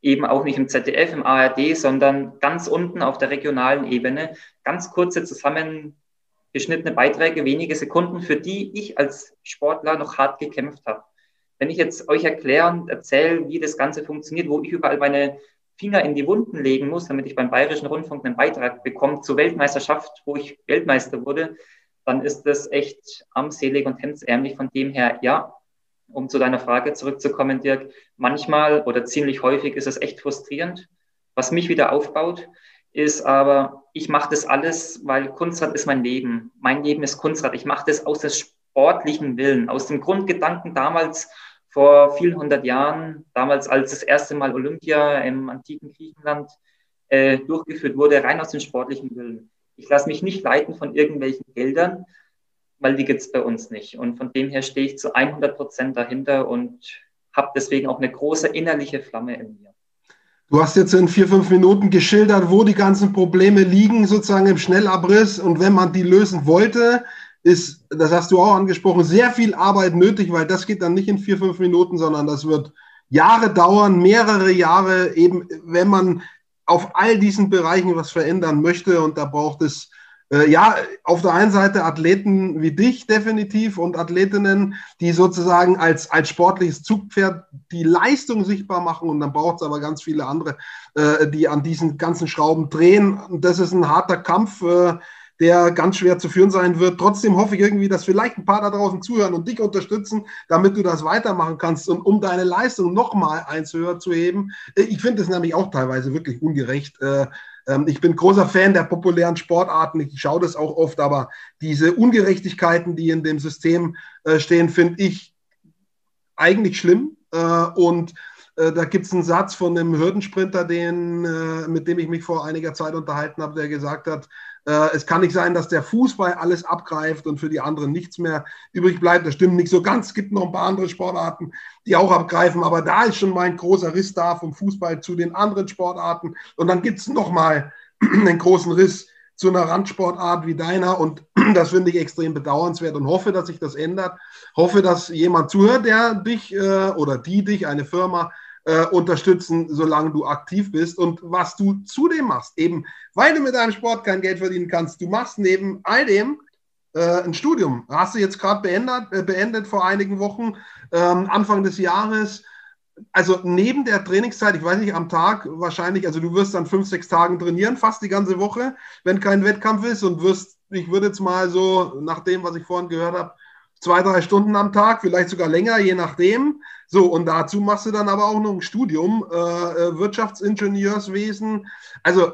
eben auch nicht im ZDF, im ARD, sondern ganz unten auf der regionalen Ebene. Ganz kurze zusammengeschnittene Beiträge, wenige Sekunden, für die ich als Sportler noch hart gekämpft habe. Wenn ich jetzt euch erkläre und erzähle, wie das Ganze funktioniert, wo ich überall meine Finger in die Wunden legen muss, damit ich beim Bayerischen Rundfunk einen Beitrag bekomme zur Weltmeisterschaft, wo ich Weltmeister wurde, dann ist das echt armselig und hemdsärmlich. Von dem her, ja, um zu deiner Frage zurückzukommen, Dirk, manchmal oder ziemlich häufig ist es echt frustrierend. Was mich wieder aufbaut, ist aber, ich mache das alles, weil Kunstrad ist mein Leben. Mein Leben ist Kunstrad. Ich mache das aus dem sportlichen Willen, aus dem Grundgedanken damals vor vielen hundert Jahren, damals als das erste Mal Olympia im antiken Griechenland äh, durchgeführt wurde, rein aus dem sportlichen Willen. Ich lasse mich nicht leiten von irgendwelchen Geldern, weil die gibt es bei uns nicht. Und von dem her stehe ich zu 100 Prozent dahinter und habe deswegen auch eine große innerliche Flamme in mir. Du hast jetzt in vier, fünf Minuten geschildert, wo die ganzen Probleme liegen, sozusagen im Schnellabriss. Und wenn man die lösen wollte, ist, das hast du auch angesprochen, sehr viel Arbeit nötig, weil das geht dann nicht in vier, fünf Minuten, sondern das wird Jahre dauern, mehrere Jahre, eben wenn man auf all diesen Bereichen was verändern möchte. Und da braucht es äh, ja, auf der einen Seite Athleten wie dich definitiv und Athletinnen, die sozusagen als, als sportliches Zugpferd die Leistung sichtbar machen und dann braucht es aber ganz viele andere, äh, die an diesen ganzen Schrauben drehen. Das ist ein harter Kampf, äh, der ganz schwer zu führen sein wird. Trotzdem hoffe ich irgendwie, dass vielleicht ein paar da draußen zuhören und dich unterstützen, damit du das weitermachen kannst und um deine Leistung nochmal eins höher zu heben. Äh, ich finde es nämlich auch teilweise wirklich ungerecht. Äh, ähm, ich bin großer Fan der populären Sportarten. Ich schaue das auch oft, aber diese Ungerechtigkeiten, die in dem System äh, stehen, finde ich eigentlich schlimm. Äh, und äh, da gibt es einen Satz von einem Hürdensprinter, den, mit dem ich mich vor einiger Zeit unterhalten habe, der gesagt hat, äh, es kann nicht sein, dass der Fußball alles abgreift und für die anderen nichts mehr übrig bleibt. Das stimmt nicht so ganz. Es gibt noch ein paar andere Sportarten, die auch abgreifen, aber da ist schon mal ein großer Riss da vom Fußball zu den anderen Sportarten. Und dann gibt es nochmal <clears throat> einen großen Riss zu einer Randsportart wie deiner und <clears throat> das finde ich extrem bedauernswert und hoffe, dass sich das ändert. Hoffe, dass jemand zuhört, der dich äh, oder die dich, eine Firma, äh, unterstützen, solange du aktiv bist. Und was du zudem machst, eben weil du mit deinem Sport kein Geld verdienen kannst, du machst neben all dem äh, ein Studium. Hast du jetzt gerade beendet, äh, beendet vor einigen Wochen, ähm, Anfang des Jahres. also neben der Trainingszeit, ich weiß nicht, am Tag wahrscheinlich, also du wirst dann fünf, sechs Tagen trainieren, fast die ganze Woche, wenn kein Wettkampf ist und wirst, ich würde jetzt mal so, nach dem, was ich vorhin gehört habe, zwei, drei Stunden am Tag, vielleicht sogar länger, je nachdem. So, und dazu machst du dann aber auch noch ein Studium, äh, äh Wirtschaftsingenieurswesen. Also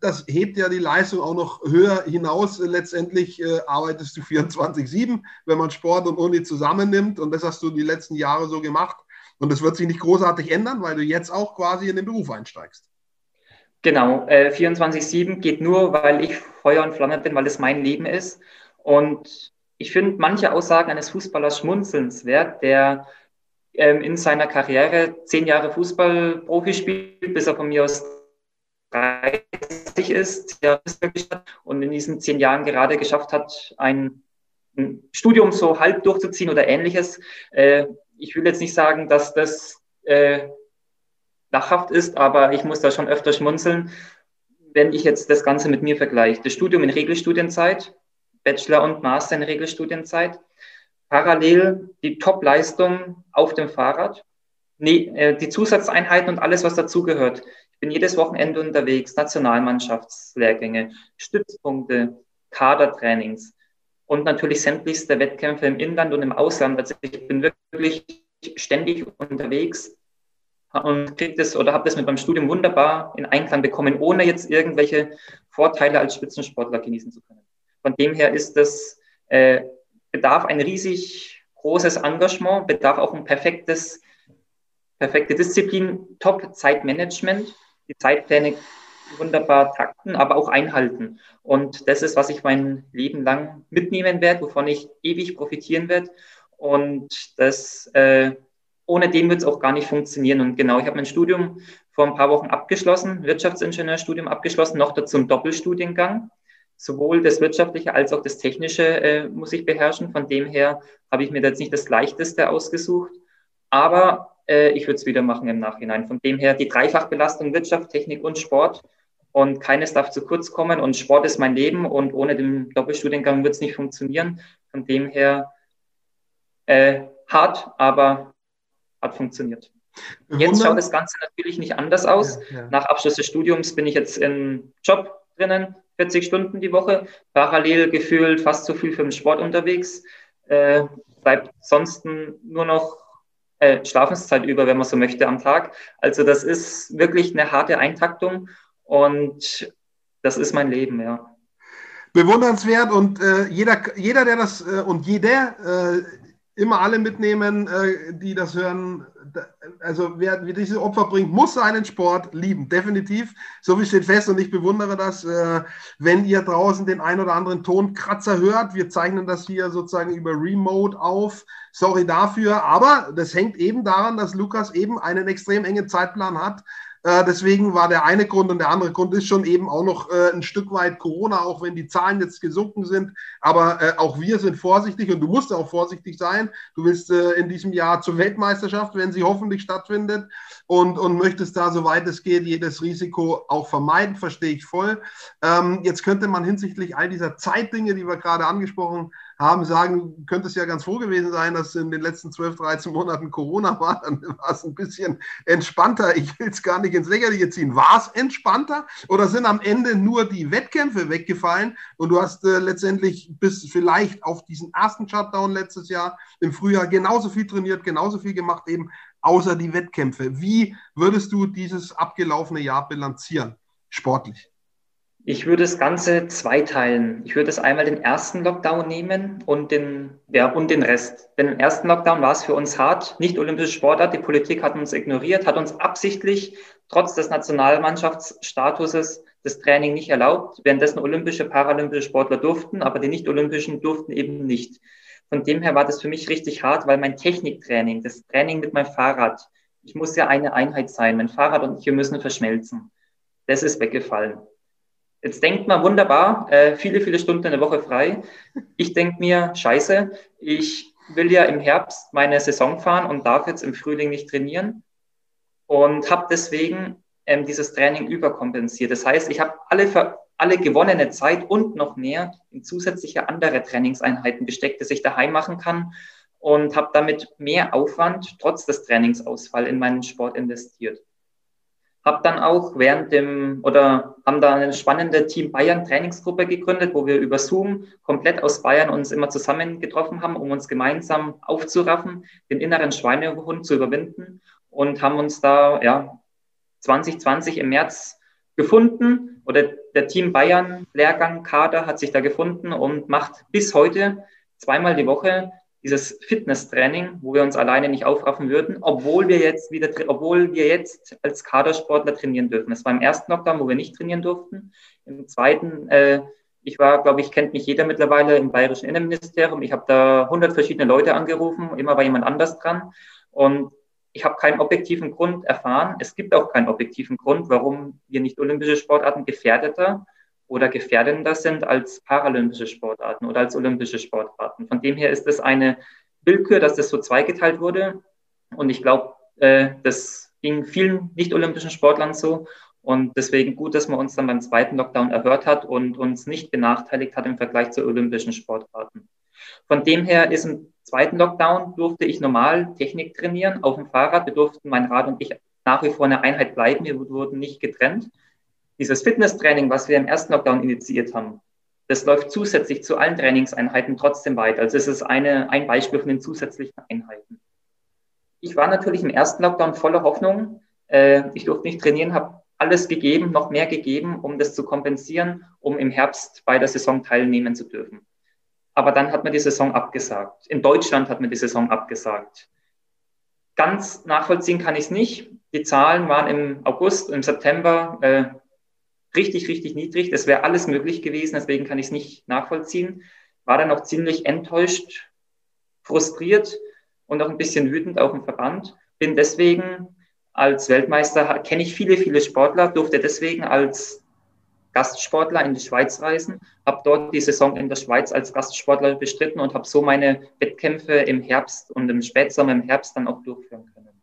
das hebt ja die Leistung auch noch höher hinaus. Letztendlich äh, arbeitest du 24-7, wenn man Sport und Uni zusammennimmt. Und das hast du die letzten Jahre so gemacht. Und das wird sich nicht großartig ändern, weil du jetzt auch quasi in den Beruf einsteigst. Genau, äh, 24-7 geht nur, weil ich Feuer und Flamme bin, weil es mein Leben ist. Und ich finde manche Aussagen eines Fußballers schmunzelnswert, der ähm, in seiner Karriere zehn Jahre Fußballprofi spielt, bis er von mir aus 30 ist und in diesen zehn Jahren gerade geschafft hat, ein, ein Studium so halb durchzuziehen oder ähnliches. Äh, ich will jetzt nicht sagen, dass das äh, lachhaft ist, aber ich muss da schon öfter schmunzeln, wenn ich jetzt das Ganze mit mir vergleiche. Das Studium in Regelstudienzeit, Bachelor und Master in Regelstudienzeit, parallel die Top-Leistung auf dem Fahrrad, äh, die Zusatzeinheiten und alles, was dazugehört bin jedes Wochenende unterwegs, Nationalmannschaftslehrgänge, Stützpunkte, Kadertrainings und natürlich sämtlichste Wettkämpfe im Inland und im Ausland. Also ich bin wirklich ständig unterwegs und kriege das oder habe das mit meinem Studium wunderbar in Einklang bekommen, ohne jetzt irgendwelche Vorteile als Spitzensportler genießen zu können. Von dem her ist das äh, bedarf ein riesig großes Engagement, bedarf auch ein perfektes, perfekte Disziplin, Top-Zeitmanagement die Zeitpläne wunderbar takten, aber auch einhalten. Und das ist, was ich mein Leben lang mitnehmen werde, wovon ich ewig profitieren werde. Und das, äh, ohne dem wird es auch gar nicht funktionieren. Und genau, ich habe mein Studium vor ein paar Wochen abgeschlossen, Wirtschaftsingenieurstudium abgeschlossen, noch dazu ein Doppelstudiengang. Sowohl das Wirtschaftliche als auch das Technische äh, muss ich beherrschen. Von dem her habe ich mir jetzt nicht das Leichteste ausgesucht. Aber äh, ich würde es wieder machen im Nachhinein. Von dem her die Dreifachbelastung Wirtschaft, Technik und Sport. Und keines darf zu kurz kommen. Und Sport ist mein Leben. Und ohne den Doppelstudiengang wird es nicht funktionieren. Von dem her äh, hart, aber hat funktioniert. Jetzt schaut das Ganze natürlich nicht anders aus. Ja, ja. Nach Abschluss des Studiums bin ich jetzt im Job drinnen, 40 Stunden die Woche, parallel gefühlt fast so viel für den Sport unterwegs. Äh, bleibt sonst nur noch äh, Schlafenszeit über, wenn man so möchte, am Tag. Also das ist wirklich eine harte Eintaktung und das ist mein Leben, ja. Bewundernswert und äh, jeder, jeder, der das äh, und jeder äh, immer alle mitnehmen, äh, die das hören. Also wer, wer diese Opfer bringt, muss seinen Sport lieben, definitiv. So wie steht fest und ich bewundere das, äh, wenn ihr draußen den ein oder anderen Tonkratzer hört. Wir zeichnen das hier sozusagen über Remote auf. Sorry dafür, aber das hängt eben daran, dass Lukas eben einen extrem engen Zeitplan hat äh, deswegen war der eine Grund und der andere Grund ist schon eben auch noch äh, ein Stück weit Corona, auch wenn die Zahlen jetzt gesunken sind. Aber äh, auch wir sind vorsichtig und du musst auch vorsichtig sein. Du willst äh, in diesem Jahr zur Weltmeisterschaft, wenn sie hoffentlich stattfindet und, und möchtest da, soweit es geht, jedes Risiko auch vermeiden, verstehe ich voll. Ähm, jetzt könnte man hinsichtlich all dieser Zeitdinge, die wir gerade angesprochen haben, haben, sagen, könnte es ja ganz froh gewesen sein, dass in den letzten 12, 13 Monaten Corona war. Dann war es ein bisschen entspannter. Ich will es gar nicht ins Lächerliche ziehen. War es entspannter oder sind am Ende nur die Wettkämpfe weggefallen und du hast äh, letztendlich bis vielleicht auf diesen ersten Shutdown letztes Jahr im Frühjahr genauso viel trainiert, genauso viel gemacht, eben außer die Wettkämpfe. Wie würdest du dieses abgelaufene Jahr bilanzieren, sportlich? Ich würde das Ganze zweiteilen. Ich würde es einmal den ersten Lockdown nehmen und den, ja, und den Rest. Denn im ersten Lockdown war es für uns hart, nicht olympische Sportart. Die Politik hat uns ignoriert, hat uns absichtlich trotz des Nationalmannschaftsstatuses das Training nicht erlaubt, währenddessen olympische, paralympische Sportler durften, aber die nicht-olympischen durften eben nicht. Von dem her war das für mich richtig hart, weil mein Techniktraining, das Training mit meinem Fahrrad, ich muss ja eine Einheit sein. Mein Fahrrad und ich, wir müssen verschmelzen. Das ist weggefallen. Jetzt denkt man wunderbar, äh, viele, viele Stunden in der Woche frei. Ich denke mir, scheiße, ich will ja im Herbst meine Saison fahren und darf jetzt im Frühling nicht trainieren und habe deswegen ähm, dieses Training überkompensiert. Das heißt, ich habe alle, alle gewonnene Zeit und noch mehr in zusätzliche andere Trainingseinheiten gesteckt, dass ich daheim machen kann und habe damit mehr Aufwand trotz des Trainingsausfalls in meinen Sport investiert. Habe dann auch während dem oder haben da eine spannende Team Bayern Trainingsgruppe gegründet, wo wir über Zoom komplett aus Bayern uns immer zusammen getroffen haben, um uns gemeinsam aufzuraffen, den inneren Schweinehund zu überwinden. Und haben uns da ja 2020 im März gefunden. Oder der Team Bayern Lehrgang Kader hat sich da gefunden und macht bis heute zweimal die Woche dieses Fitnesstraining, wo wir uns alleine nicht aufraffen würden, obwohl wir jetzt wieder, obwohl wir jetzt als Kadersportler trainieren dürfen. Es war im ersten Lockdown, wo wir nicht trainieren durften. Im zweiten, äh, ich war, glaube ich, kennt mich jeder mittlerweile im bayerischen Innenministerium. Ich habe da 100 verschiedene Leute angerufen, immer war jemand anders dran. Und ich habe keinen objektiven Grund erfahren. Es gibt auch keinen objektiven Grund, warum wir nicht olympische Sportarten gefährdeter oder gefährdender sind als paralympische Sportarten oder als olympische Sportarten. Von dem her ist es eine Willkür, dass das so zweigeteilt wurde. Und ich glaube, äh, das ging vielen nicht-olympischen Sportlern so. Und deswegen gut, dass man uns dann beim zweiten Lockdown erhört hat und uns nicht benachteiligt hat im Vergleich zu olympischen Sportarten. Von dem her ist im zweiten Lockdown durfte ich normal Technik trainieren auf dem Fahrrad. Wir durften, mein Rad und ich, nach wie vor eine Einheit bleiben. Wir wurden nicht getrennt. Dieses Fitnesstraining, was wir im ersten Lockdown initiiert haben, das läuft zusätzlich zu allen Trainingseinheiten trotzdem weiter. Also es ist eine, ein Beispiel von den zusätzlichen Einheiten. Ich war natürlich im ersten Lockdown voller Hoffnung. Äh, ich durfte nicht trainieren, habe alles gegeben, noch mehr gegeben, um das zu kompensieren, um im Herbst bei der Saison teilnehmen zu dürfen. Aber dann hat man die Saison abgesagt. In Deutschland hat man die Saison abgesagt. Ganz nachvollziehen kann ich es nicht. Die Zahlen waren im August, im September äh, richtig, richtig niedrig. Das wäre alles möglich gewesen, deswegen kann ich es nicht nachvollziehen. War dann auch ziemlich enttäuscht, frustriert und auch ein bisschen wütend auf den Verband. Bin deswegen als Weltmeister, kenne ich viele, viele Sportler, durfte deswegen als Gastsportler in die Schweiz reisen, habe dort die Saison in der Schweiz als Gastsportler bestritten und habe so meine Wettkämpfe im Herbst und im Spätsommer, im Herbst dann auch durchführen können.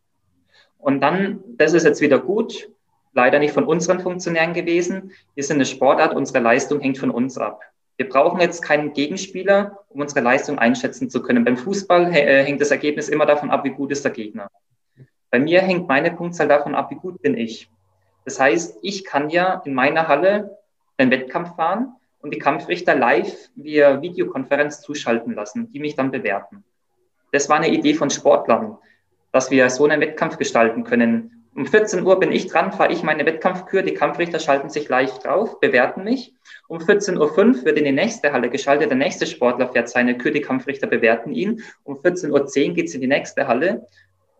Und dann, das ist jetzt wieder gut, leider nicht von unseren Funktionären gewesen. Wir sind eine Sportart, unsere Leistung hängt von uns ab. Wir brauchen jetzt keinen Gegenspieler, um unsere Leistung einschätzen zu können. Beim Fußball äh, hängt das Ergebnis immer davon ab, wie gut ist der Gegner. Bei mir hängt meine Punktzahl davon ab, wie gut bin ich. Das heißt, ich kann ja in meiner Halle einen Wettkampf fahren und die Kampfrichter live via Videokonferenz zuschalten lassen, die mich dann bewerten. Das war eine Idee von Sportlern, dass wir so einen Wettkampf gestalten können, um 14 Uhr bin ich dran, fahre ich meine Wettkampfkür. Die Kampfrichter schalten sich live drauf, bewerten mich. Um 14.05 Uhr wird in die nächste Halle geschaltet. Der nächste Sportler fährt seine Kür, die Kampfrichter bewerten ihn. Um 14.10 Uhr geht es in die nächste Halle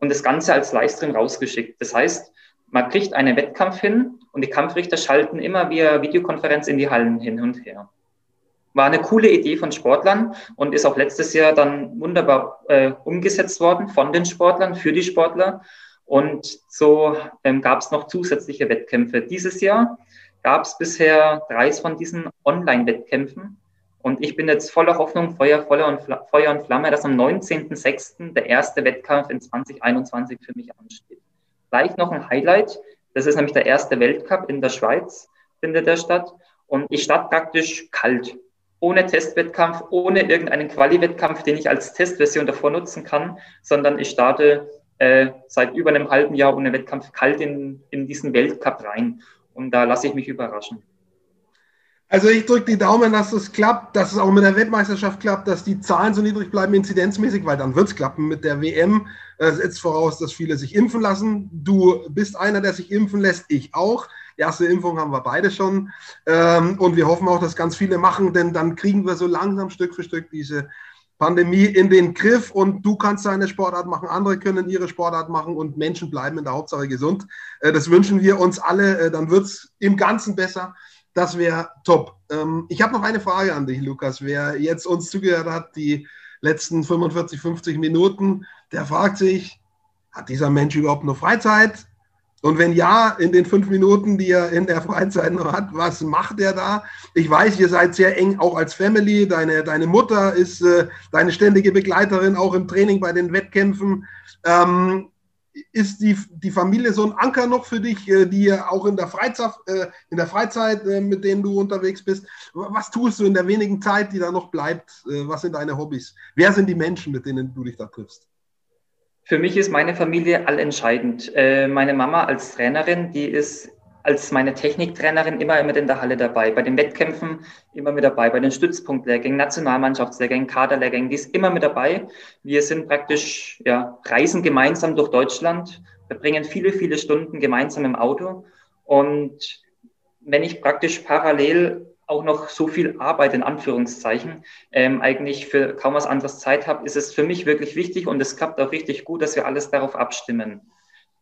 und das Ganze als Livestream rausgeschickt. Das heißt, man kriegt einen Wettkampf hin und die Kampfrichter schalten immer via Videokonferenz in die Hallen hin und her. War eine coole Idee von Sportlern und ist auch letztes Jahr dann wunderbar äh, umgesetzt worden von den Sportlern, für die Sportler. Und so ähm, gab es noch zusätzliche Wettkämpfe. Dieses Jahr gab es bisher drei von diesen Online-Wettkämpfen. Und ich bin jetzt voller Hoffnung, Feuer, Feuer, und, Feuer und Flamme, dass am 19.06. der erste Wettkampf in 2021 für mich ansteht. Gleich noch ein Highlight. Das ist nämlich der erste Weltcup in der Schweiz, findet der statt. Und ich starte praktisch kalt, ohne Testwettkampf, ohne irgendeinen Quali-Wettkampf, den ich als Testversion davor nutzen kann, sondern ich starte äh, seit über einem halben Jahr ohne Wettkampf kalt in, in diesen Weltcup rein. Und da lasse ich mich überraschen. Also ich drücke die Daumen, dass es klappt, dass es auch mit der Weltmeisterschaft klappt, dass die Zahlen so niedrig bleiben inzidenzmäßig, weil dann wird es klappen. Mit der WM äh, setzt voraus, dass viele sich impfen lassen. Du bist einer, der sich impfen lässt, ich auch. Die erste Impfung haben wir beide schon. Ähm, und wir hoffen auch, dass ganz viele machen, denn dann kriegen wir so langsam Stück für Stück diese Pandemie in den Griff und du kannst deine Sportart machen, andere können ihre Sportart machen und Menschen bleiben in der Hauptsache gesund. Äh, das wünschen wir uns alle, äh, dann wird es im Ganzen besser. Das wäre top. Ähm, ich habe noch eine Frage an dich, Lukas. Wer jetzt uns zugehört hat, die letzten 45, 50 Minuten, der fragt sich, hat dieser Mensch überhaupt noch Freizeit? Und wenn ja, in den fünf Minuten, die er in der Freizeit noch hat, was macht er da? Ich weiß, ihr seid sehr eng auch als Family. Deine, deine Mutter ist äh, deine ständige Begleiterin auch im Training bei den Wettkämpfen. Ähm, ist die, die Familie so ein Anker noch für dich, äh, die auch in der Freizeit, äh, in der Freizeit, äh, mit denen du unterwegs bist? Was tust du in der wenigen Zeit, die da noch bleibt? Was sind deine Hobbys? Wer sind die Menschen, mit denen du dich da triffst? Für mich ist meine Familie allentscheidend. Meine Mama als Trainerin, die ist als meine Techniktrainerin immer mit in der Halle dabei. Bei den Wettkämpfen immer mit dabei, bei den Stützpunktlehrgängen, Nationalmannschaftslehrgängen, Kaderlehrgängen, die ist immer mit dabei. Wir sind praktisch, ja, reisen gemeinsam durch Deutschland, verbringen viele, viele Stunden gemeinsam im Auto. Und wenn ich praktisch parallel auch noch so viel Arbeit in Anführungszeichen ähm, eigentlich für kaum was anderes Zeit habe, ist es für mich wirklich wichtig und es klappt auch richtig gut, dass wir alles darauf abstimmen.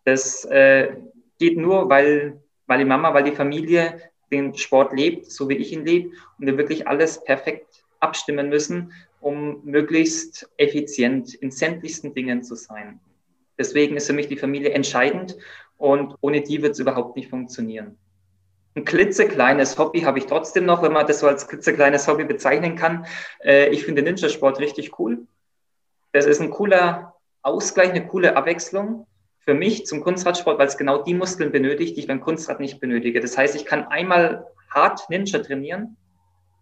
Das äh, geht nur, weil weil die Mama, weil die Familie den Sport lebt, so wie ich ihn lebe, und wir wirklich alles perfekt abstimmen müssen, um möglichst effizient in sämtlichsten Dingen zu sein. Deswegen ist für mich die Familie entscheidend und ohne die wird es überhaupt nicht funktionieren. Ein klitzekleines Hobby habe ich trotzdem noch, wenn man das so als klitzekleines Hobby bezeichnen kann. Äh, ich finde Ninja-Sport richtig cool. Das ist ein cooler Ausgleich, eine coole Abwechslung für mich zum Kunstradsport, weil es genau die Muskeln benötigt, die ich beim Kunstrad nicht benötige. Das heißt, ich kann einmal hart Ninja trainieren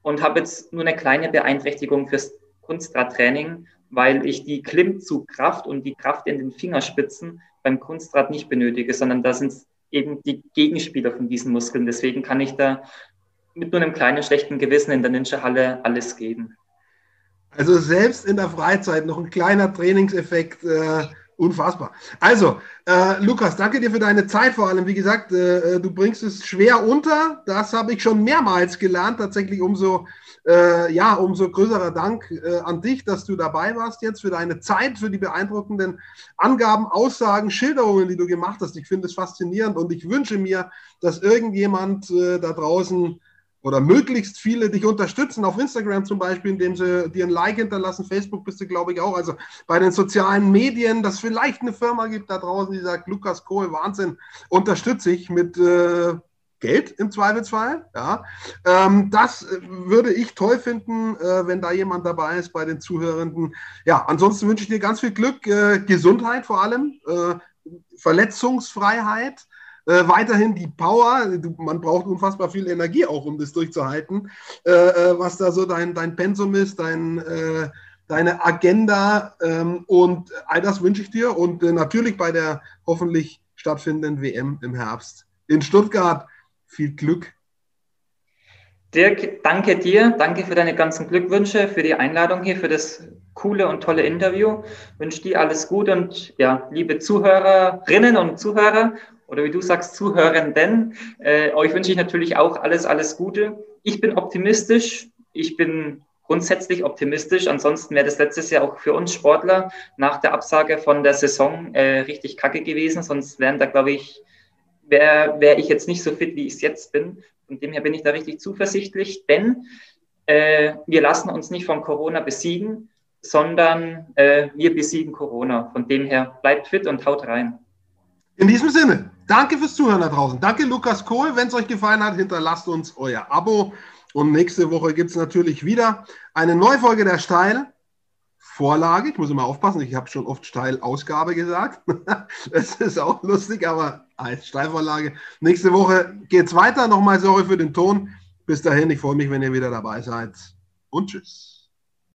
und habe jetzt nur eine kleine Beeinträchtigung fürs Kunstradtraining, weil ich die Klimmzugkraft und die Kraft in den Fingerspitzen beim Kunstrad nicht benötige, sondern da sind eben die Gegenspieler von diesen Muskeln. Deswegen kann ich da mit nur einem kleinen schlechten Gewissen in der Ninja-Halle alles geben. Also selbst in der Freizeit noch ein kleiner Trainingseffekt. Äh Unfassbar. Also, äh, Lukas, danke dir für deine Zeit vor allem. Wie gesagt, äh, äh, du bringst es schwer unter. Das habe ich schon mehrmals gelernt. Tatsächlich umso, äh, ja, umso größerer Dank äh, an dich, dass du dabei warst jetzt für deine Zeit, für die beeindruckenden Angaben, Aussagen, Schilderungen, die du gemacht hast. Ich finde es faszinierend und ich wünsche mir, dass irgendjemand äh, da draußen oder möglichst viele dich unterstützen, auf Instagram zum Beispiel, indem sie dir ein Like hinterlassen. Facebook bist du, glaube ich, auch. Also bei den sozialen Medien, dass vielleicht eine Firma gibt da draußen, die sagt, Lukas Kohl, Wahnsinn, unterstütze ich mit äh, Geld im Zweifelsfall. Ja. Ähm, das würde ich toll finden, äh, wenn da jemand dabei ist bei den Zuhörenden. Ja, ansonsten wünsche ich dir ganz viel Glück, äh, Gesundheit vor allem, äh, Verletzungsfreiheit äh, weiterhin die Power, man braucht unfassbar viel Energie auch, um das durchzuhalten, äh, äh, was da so dein, dein Pensum ist, dein, äh, deine Agenda ähm, und all das wünsche ich dir und äh, natürlich bei der hoffentlich stattfindenden WM im Herbst in Stuttgart. Viel Glück. Dirk, danke dir, danke für deine ganzen Glückwünsche, für die Einladung hier, für das coole und tolle Interview. Wünsche dir alles gut und ja, liebe Zuhörerinnen und Zuhörer, oder wie du sagst, Zuhörenden. Äh, euch wünsche ich natürlich auch alles, alles Gute. Ich bin optimistisch. Ich bin grundsätzlich optimistisch. Ansonsten wäre das letztes Jahr auch für uns Sportler nach der Absage von der Saison äh, richtig kacke gewesen. Sonst wären da, glaube ich, wäre wär ich jetzt nicht so fit, wie ich es jetzt bin. Von dem her bin ich da richtig zuversichtlich, denn äh, wir lassen uns nicht von Corona besiegen, sondern äh, wir besiegen Corona. Von dem her bleibt fit und haut rein. In diesem Sinne, danke fürs Zuhören da draußen. Danke, Lukas Kohl. Wenn es euch gefallen hat, hinterlasst uns euer Abo. Und nächste Woche gibt es natürlich wieder eine neue Folge der Steil. Vorlage. Ich muss immer aufpassen, ich habe schon oft Steil-Ausgabe gesagt. <laughs> das ist auch lustig, aber als Steilvorlage. Nächste Woche geht es weiter. Nochmal sorry für den Ton. Bis dahin, ich freue mich, wenn ihr wieder dabei seid. Und tschüss.